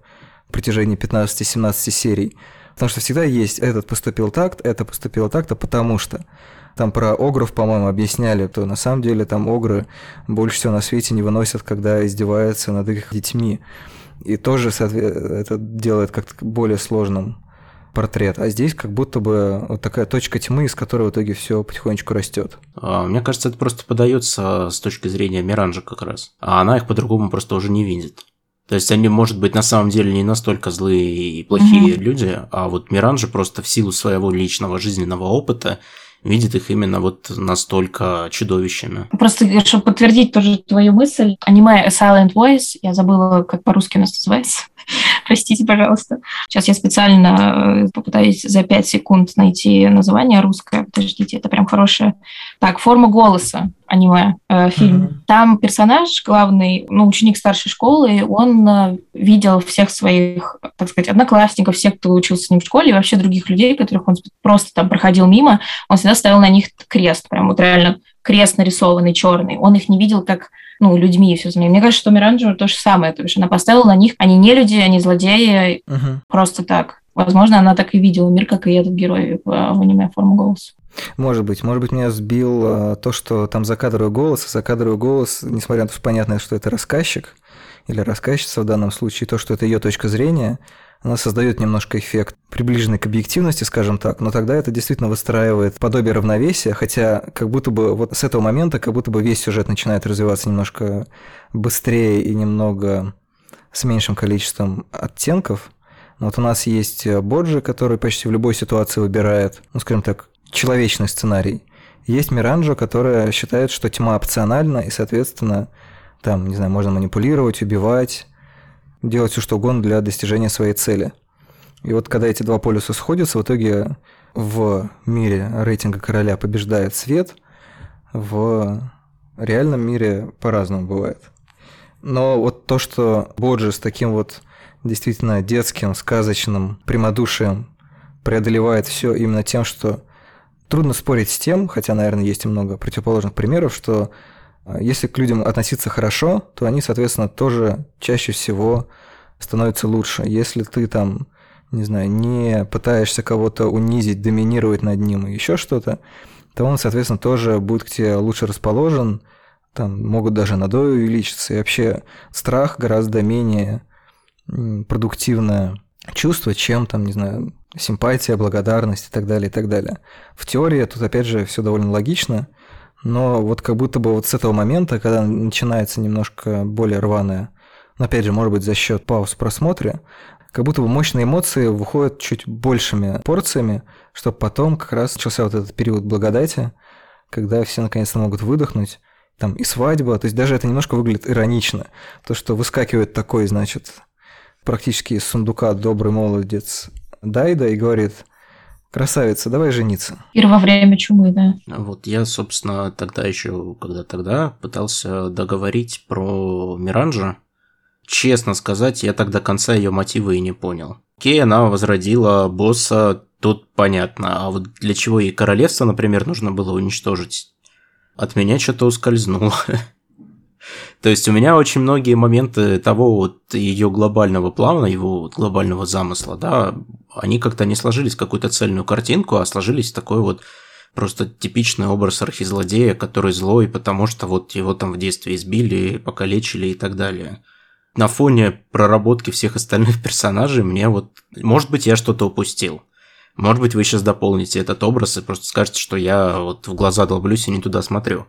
протяжении 15-17 серий. Потому что всегда есть этот поступил так, это поступило так-то, потому что. Там про огров, по-моему, объясняли, то на самом деле там огры больше всего на свете не выносят, когда издеваются над их детьми. И тоже это делает как-то более сложным портрет. А здесь как будто бы вот такая точка тьмы, из которой в итоге все потихонечку растет. А, мне кажется, это просто подается с точки зрения Миранжа как раз. А она их по-другому просто уже не видит. То есть они, может быть, на самом деле не настолько злые и плохие mm-hmm. люди, а вот Миранжа просто в силу своего личного жизненного опыта видит их именно вот настолько чудовищами. Просто, чтобы подтвердить тоже твою мысль, аниме A Silent Voice, я забыла, как по-русски у нас называется, простите, пожалуйста. Сейчас я специально э, попытаюсь за 5 секунд найти название русское, подождите, это прям хорошее. Так, форма голоса аниме э, фильм. Mm-hmm. Там персонаж главный, ну, ученик старшей школы, он э, видел всех своих, так сказать, одноклассников, всех, кто учился с ним в школе, и вообще других людей, которых он просто там проходил мимо, он всегда ставил на них крест, прям вот реально крест нарисованный черный. Он их не видел как ну, людьми и все остальное. Мне кажется, что Миранджо то же самое. То есть она поставила на них, они не люди, они злодеи, uh-huh. просто так. Возможно, она так и видела мир, как и этот герой в, в аниме «Форма голоса». Может быть. Может быть, меня сбил а, то, что там закадровый голос, а закадровый голос, несмотря на то, что понятно, что это рассказчик или рассказчица в данном случае, то, что это ее точка зрения, она создает немножко эффект, приближенный к объективности, скажем так, но тогда это действительно выстраивает подобие равновесия, хотя как будто бы вот с этого момента как будто бы весь сюжет начинает развиваться немножко быстрее и немного с меньшим количеством оттенков. Вот у нас есть Боджи, который почти в любой ситуации выбирает, ну, скажем так, человечный сценарий. Есть Миранжо, которая считает, что тьма опциональна, и, соответственно, там, не знаю, можно манипулировать, убивать, делать все что угодно для достижения своей цели. И вот когда эти два полюса сходятся, в итоге в мире рейтинга короля побеждает свет, в реальном мире по-разному бывает. Но вот то, что Боджи с таким вот действительно детским, сказочным прямодушием преодолевает все именно тем, что Трудно спорить с тем, хотя, наверное, есть и много противоположных примеров, что если к людям относиться хорошо, то они, соответственно, тоже чаще всего становятся лучше. Если ты там, не знаю, не пытаешься кого-то унизить, доминировать над ним и еще что-то, то он, соответственно, тоже будет к тебе лучше расположен, там могут даже надои увеличиться. И вообще страх гораздо менее продуктивное чувство, чем там, не знаю, симпатия, благодарность и так далее, и так далее. В теории тут, опять же, все довольно логично, но вот как будто бы вот с этого момента, когда начинается немножко более рваная, но опять же, может быть, за счет пауз в просмотре, как будто бы мощные эмоции выходят чуть большими порциями, чтобы потом как раз начался вот этот период благодати, когда все наконец-то могут выдохнуть, там и свадьба, то есть даже это немножко выглядит иронично, то, что выскакивает такой, значит, практически из сундука добрый молодец Дайда и говорит, красавица, давай жениться. И во время чумы, да. Вот я, собственно, тогда еще, когда тогда, пытался договорить про Миранжа. Честно сказать, я так до конца ее мотивы и не понял. Окей, она возродила босса, тут понятно. А вот для чего ей королевство, например, нужно было уничтожить? От меня что-то ускользнуло. То есть у меня очень многие моменты того вот ее глобального плана, его глобального замысла, да, они как-то не сложились в какую-то цельную картинку, а сложились такой вот просто типичный образ архизлодея, который злой, потому что вот его там в детстве избили, покалечили и так далее. На фоне проработки всех остальных персонажей мне вот... Может быть, я что-то упустил. Может быть, вы сейчас дополните этот образ и просто скажете, что я вот в глаза долблюсь и не туда смотрю.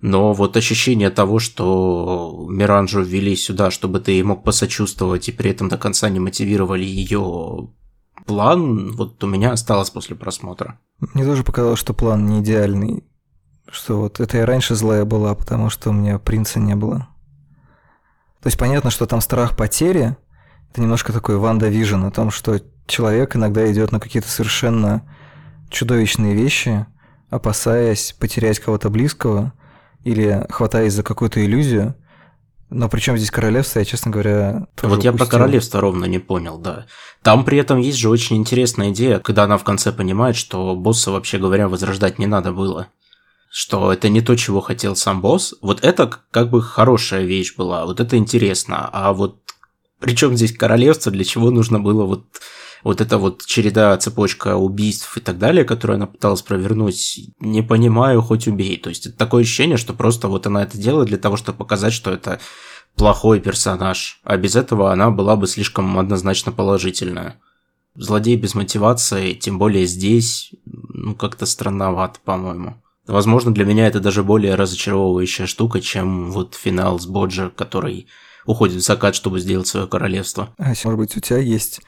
Но вот ощущение того, что Миранжу ввели сюда, чтобы ты мог посочувствовать и при этом до конца не мотивировали ее план, вот у меня осталось после просмотра. Мне тоже показалось, что план не идеальный. Что вот это и раньше злая была, потому что у меня принца не было. То есть понятно, что там страх потери, это немножко такой WandaVision о том, что человек иногда идет на какие-то совершенно чудовищные вещи, опасаясь потерять кого-то близкого – или хватаясь за какую-то иллюзию. Но причем здесь королевство, я, честно говоря, тоже Вот упустил. я про королевство ровно не понял, да. Там при этом есть же очень интересная идея, когда она в конце понимает, что босса, вообще говоря, возрождать не надо было. что это не то, чего хотел сам босс. Вот это как бы хорошая вещь была, вот это интересно. А вот причем здесь королевство, для чего нужно было вот вот эта вот череда, цепочка убийств и так далее, которую она пыталась провернуть, не понимаю, хоть убей. То есть это такое ощущение, что просто вот она это делает для того, чтобы показать, что это плохой персонаж, а без этого она была бы слишком однозначно положительная. Злодей без мотивации, тем более здесь, ну как-то странновато, по-моему. Возможно, для меня это даже более разочаровывающая штука, чем вот финал с Боджа, который уходит в закат, чтобы сделать свое королевство. Ася, может быть, у тебя есть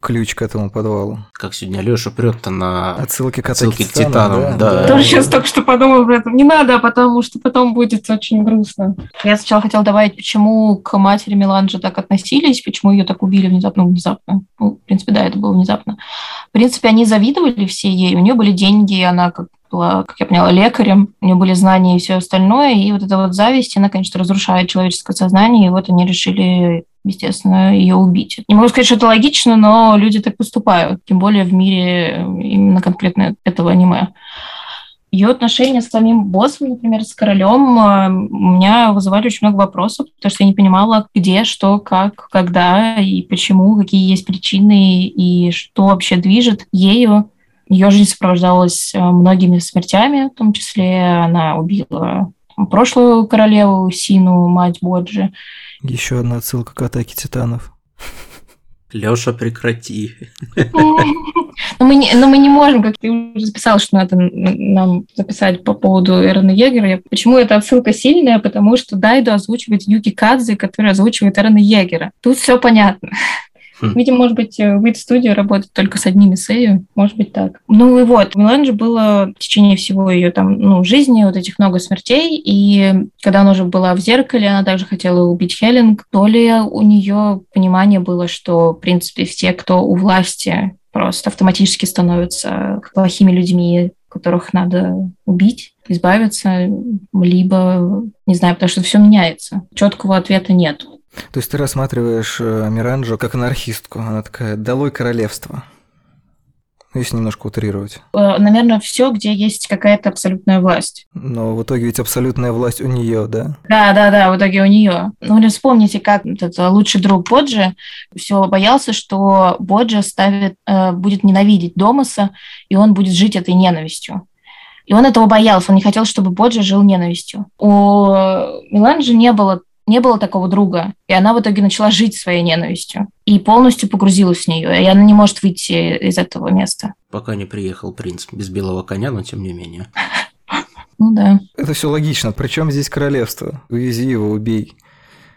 ключ к этому подвалу. Как сегодня Леша прет-то на отсылки к, отсылки к Титанам. Да, да. Тоже сейчас только что подумал об этом. Не надо, потому что потом будет очень грустно. Я сначала хотела добавить, почему к матери Меланжа так относились, почему ее так убили внезапно. Ну, внезапно. Ну, в принципе, да, это было внезапно. В принципе, они завидовали все ей. У нее были деньги, она как была, как я поняла, лекарем, у нее были знания и все остальное, и вот эта вот зависть, она, конечно, разрушает человеческое сознание, и вот они решили естественно, ее убить. Не могу сказать, что это логично, но люди так поступают, тем более в мире э, именно конкретно этого аниме. Ее отношения с самим боссом, например, с королем, э, у меня вызывали очень много вопросов, потому что я не понимала, где, что, как, когда и почему, какие есть причины и что вообще движет ею. Ее жизнь сопровождалась э, многими смертями, в том числе она убила прошлую королеву Сину, мать Боджи, еще одна отсылка к атаке титанов. Лёша, прекрати. Но мы, не, но мы не можем, как ты уже записал, что надо нам записать по поводу Эрона Егера. Почему эта отсылка сильная? Потому что Дайду озвучивает Юки Кадзе, который озвучивает Эрона Егера. Тут все понятно. Хм. Видимо, может быть, э, выйдет студия работать только с одними сею, может быть так. Ну и вот, Меланже было в течение всего ее там, ну, жизни, вот этих много смертей, и когда она уже была в зеркале, она также хотела убить Хеллинг, то ли у нее понимание было, что, в принципе, все, кто у власти, просто автоматически становятся плохими людьми, которых надо убить, избавиться, либо, не знаю, потому что все меняется. Четкого ответа нет. То есть ты рассматриваешь э, Миранджо как анархистку. Она такая «долой королевство». Ну, если немножко утрировать. Э, наверное, все, где есть какая-то абсолютная власть. Но в итоге ведь абсолютная власть у нее, да? Да, да, да, в итоге у нее. Ну, или вспомните, как этот лучший друг Боджи все боялся, что Боджи ставит, э, будет ненавидеть Домаса, и он будет жить этой ненавистью. И он этого боялся, он не хотел, чтобы Боджи жил ненавистью. У Меланжи не было не было такого друга, и она в итоге начала жить своей ненавистью и полностью погрузилась в нее, и она не может выйти из этого места. Пока не приехал принц без белого коня, но тем не менее. Ну да. Это все логично. Причем здесь королевство? Увези его, убей.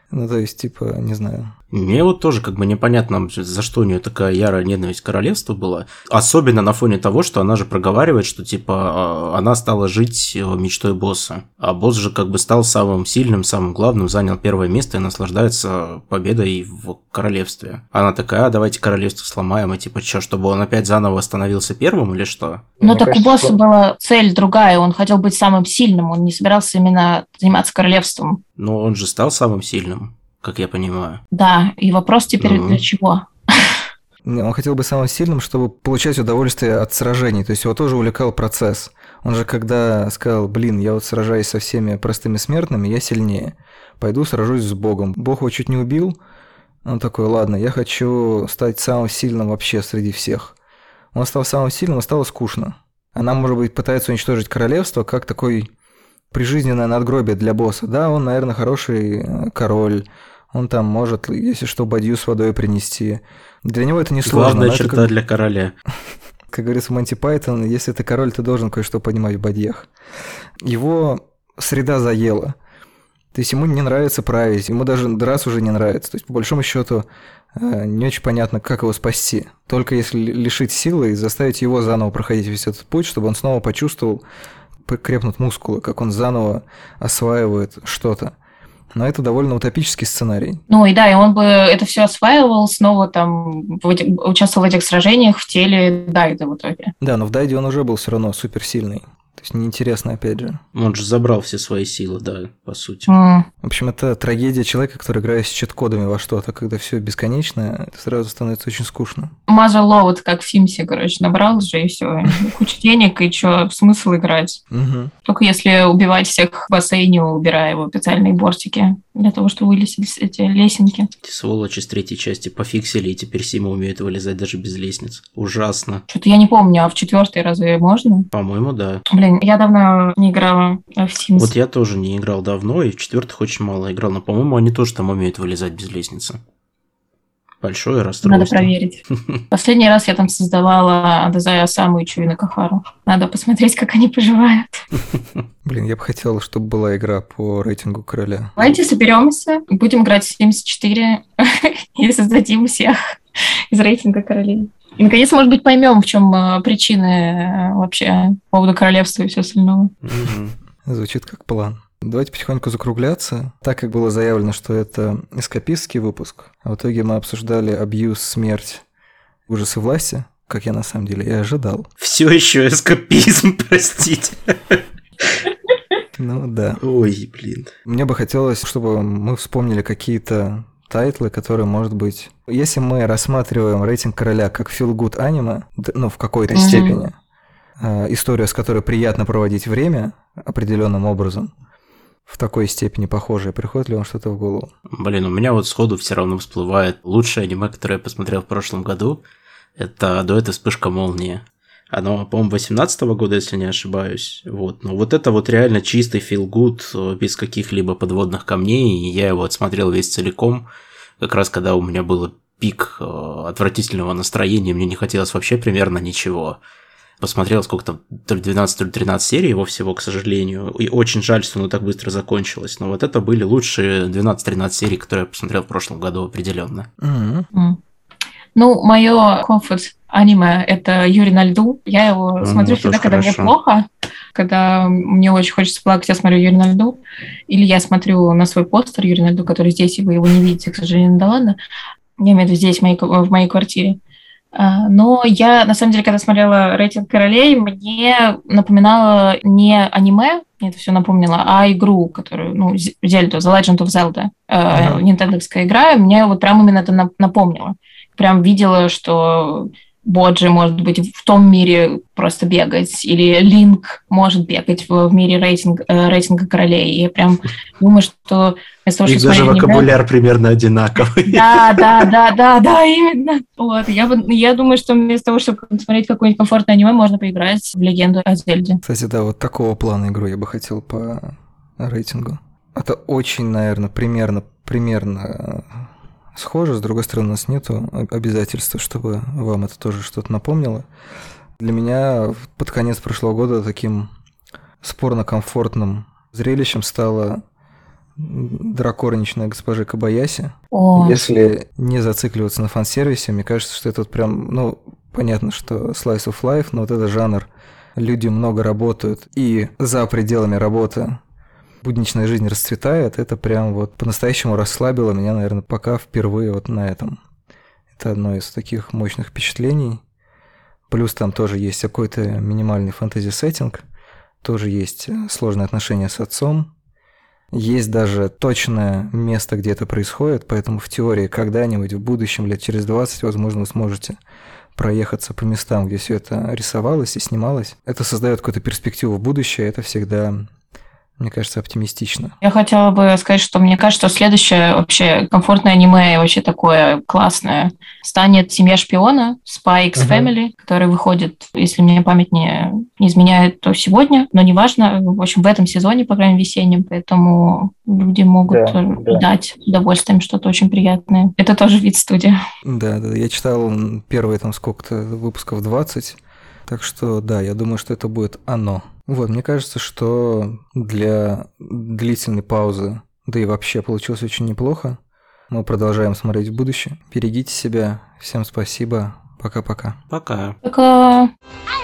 Ну, то есть, типа, не знаю. Мне вот тоже как бы непонятно, за что у нее такая ярая ненависть к королевству была. Особенно на фоне того, что она же проговаривает, что типа а, она стала жить э, мечтой босса. А босс же как бы стал самым сильным, самым главным, занял первое место и наслаждается победой в королевстве. Она такая, а давайте королевство сломаем, и типа что, чтобы он опять заново становился первым или что? Ну, так у босса была цель другая, он хотел быть самым сильным, он не собирался именно заниматься королевством. Но он же стал самым сильным как я понимаю. Да, и вопрос теперь mm-hmm. для чего? Он хотел быть самым сильным, чтобы получать удовольствие от сражений. То есть его тоже увлекал процесс. Он же когда сказал, блин, я вот сражаюсь со всеми простыми смертными, я сильнее. Пойду сражусь с Богом. Бог его чуть не убил. Он такой, ладно, я хочу стать самым сильным вообще среди всех. Он стал самым сильным, и стало скучно. Она, может быть, пытается уничтожить королевство как такой прижизненное надгробие для босса. Да, он, наверное, хороший король, он там может, если что, бадью с водой принести. Для него это не сложно. Главная черта как... для короля. Как говорится в Монти Пайтон, если ты король, ты должен кое-что понимать в бадьях. Его среда заела. То есть ему не нравится править, ему даже раз уже не нравится. То есть, по большому счету, э, не очень понятно, как его спасти. Только если лишить силы и заставить его заново проходить весь этот путь, чтобы он снова почувствовал, крепнут мускулы, как он заново осваивает что-то. Но это довольно утопический сценарий. Ну и да, и он бы это все осваивал, снова там участвовал в этих сражениях в теле Дайда в итоге. Да, но в Дайде он уже был все равно суперсильный. То есть неинтересно, опять же. Он же забрал все свои силы, да, по сути. Mm. В общем, это трагедия человека, который играет с чит-кодами во что-то. Когда все бесконечно, это сразу становится очень скучно. Motherlode, как в Симсе, короче, набрал же и все. Куча денег, и что, смысл играть? Только если убивать всех в бассейне, убирая его специальные бортики для того, чтобы вылезли эти лесенки. Эти сволочи с третьей части пофиксили, и теперь Сима умеет вылезать даже без лестниц. Ужасно. Что-то я не помню, а в четвертой разве можно? По-моему, да. Блин, я давно не играла в Sims. Вот я тоже не играл давно, и в четвертых очень мало играл, но, по-моему, они тоже там умеют вылезать без лестницы. Большое расстройство. Надо проверить. Последний раз я там создавала Адазая Саму и Чуина Кахару. Надо посмотреть, как они поживают. Блин, я бы хотел, чтобы была игра по рейтингу короля. Давайте соберемся, будем играть в 74 и создадим всех из рейтинга королей. И, наконец, может быть, поймем, в чем э, причины э, вообще по поводу королевства и все остальное. Звучит как план. Давайте потихоньку закругляться. Так как было заявлено, что это эскапистский выпуск, а в итоге мы обсуждали абьюз, смерть, ужасы власти, как я на самом деле и ожидал. Все еще эскапизм, простите. Ну да. Ой, блин. Мне бы хотелось, чтобы мы вспомнили какие-то тайтлы, которые, может быть... Если мы рассматриваем рейтинг короля как feel good аниме, ну, в какой-то mm-hmm. степени, э, история, с которой приятно проводить время определенным образом, в такой степени похожее, приходит ли вам что-то в голову? Блин, у меня вот сходу все равно всплывает лучшее аниме, которое я посмотрел в прошлом году. Это до этой вспышка молнии. Оно, по-моему, 18 года, если не ошибаюсь. Вот. Но вот это вот реально чистый feel good, без каких-либо подводных камней. И я его отсмотрел весь целиком, как раз когда у меня был пик э, отвратительного настроения, мне не хотелось вообще примерно ничего посмотрел сколько там, то ли 12, то ли 13 серий его всего, к сожалению, и очень жаль, что оно так быстро закончилось. Но вот это были лучшие 12-13 серий, которые я посмотрел в прошлом году определенно. Mm-hmm. Ну, мое комфорт аниме – это Юрий на льду. Я его mm, смотрю всегда, когда хорошо. мне плохо, когда мне очень хочется плакать, я смотрю Юрий на льду. Или я смотрю на свой постер Юрий на льду, который здесь, и вы его не видите, к сожалению, да ладно. Я имею в виду здесь, в моей, в моей квартире. А, но я, на самом деле, когда смотрела «Рейтинг королей», мне напоминало не аниме, мне это все напомнило, а игру, которую, ну, Зельду, The Legend of Zelda, uh-huh. нинтендовская игра, мне вот прям именно это напомнило. Прям видела, что Боджи может быть в том мире просто бегать, или Линк может бегать в, в мире рейтинг, э, рейтинга королей. И я прям думаю, что вместо того, Их даже вокабуляр примерно одинаковый. Да, да, да, да, да, именно. Вот. Я, я думаю, что вместо того, чтобы смотреть какое-нибудь комфортное аниме, можно поиграть в легенду о Зельде. Кстати, да, вот такого плана игру я бы хотел по рейтингу. Это очень, наверное, примерно, примерно схоже, с другой стороны, у нас нету обязательства, чтобы вам это тоже что-то напомнило. Для меня под конец прошлого года таким спорно-комфортным зрелищем стала дракорничная госпожа Кабаяси. О. Если не зацикливаться на фан-сервисе, мне кажется, что это вот прям, ну, понятно, что slice of life, но вот это жанр. Люди много работают, и за пределами работы будничная жизнь расцветает, это прям вот по-настоящему расслабило меня, наверное, пока впервые вот на этом. Это одно из таких мощных впечатлений. Плюс там тоже есть какой-то минимальный фэнтези-сеттинг, тоже есть сложные отношения с отцом, есть даже точное место, где это происходит, поэтому в теории когда-нибудь в будущем, лет через 20, возможно, вы сможете проехаться по местам, где все это рисовалось и снималось. Это создает какую-то перспективу в будущее, это всегда мне кажется, оптимистично. Я хотела бы сказать, что мне кажется, что следующее вообще комфортное аниме и вообще такое классное станет «Семья шпиона» Spy X Family, uh-huh. который выходит, если мне память не, не изменяет, то сегодня, но неважно, в общем, в этом сезоне, по крайней мере, весеннем, поэтому люди могут да, да. дать удовольствием что-то очень приятное. Это тоже вид студии. Да, да, я читал первые там сколько-то выпусков 20, так что да, я думаю, что это будет оно. Вот, мне кажется, что для длительной паузы, да и вообще получилось очень неплохо. Мы продолжаем смотреть в будущее. Берегите себя. Всем спасибо. Пока-пока. Пока. Пока. -пока. Пока.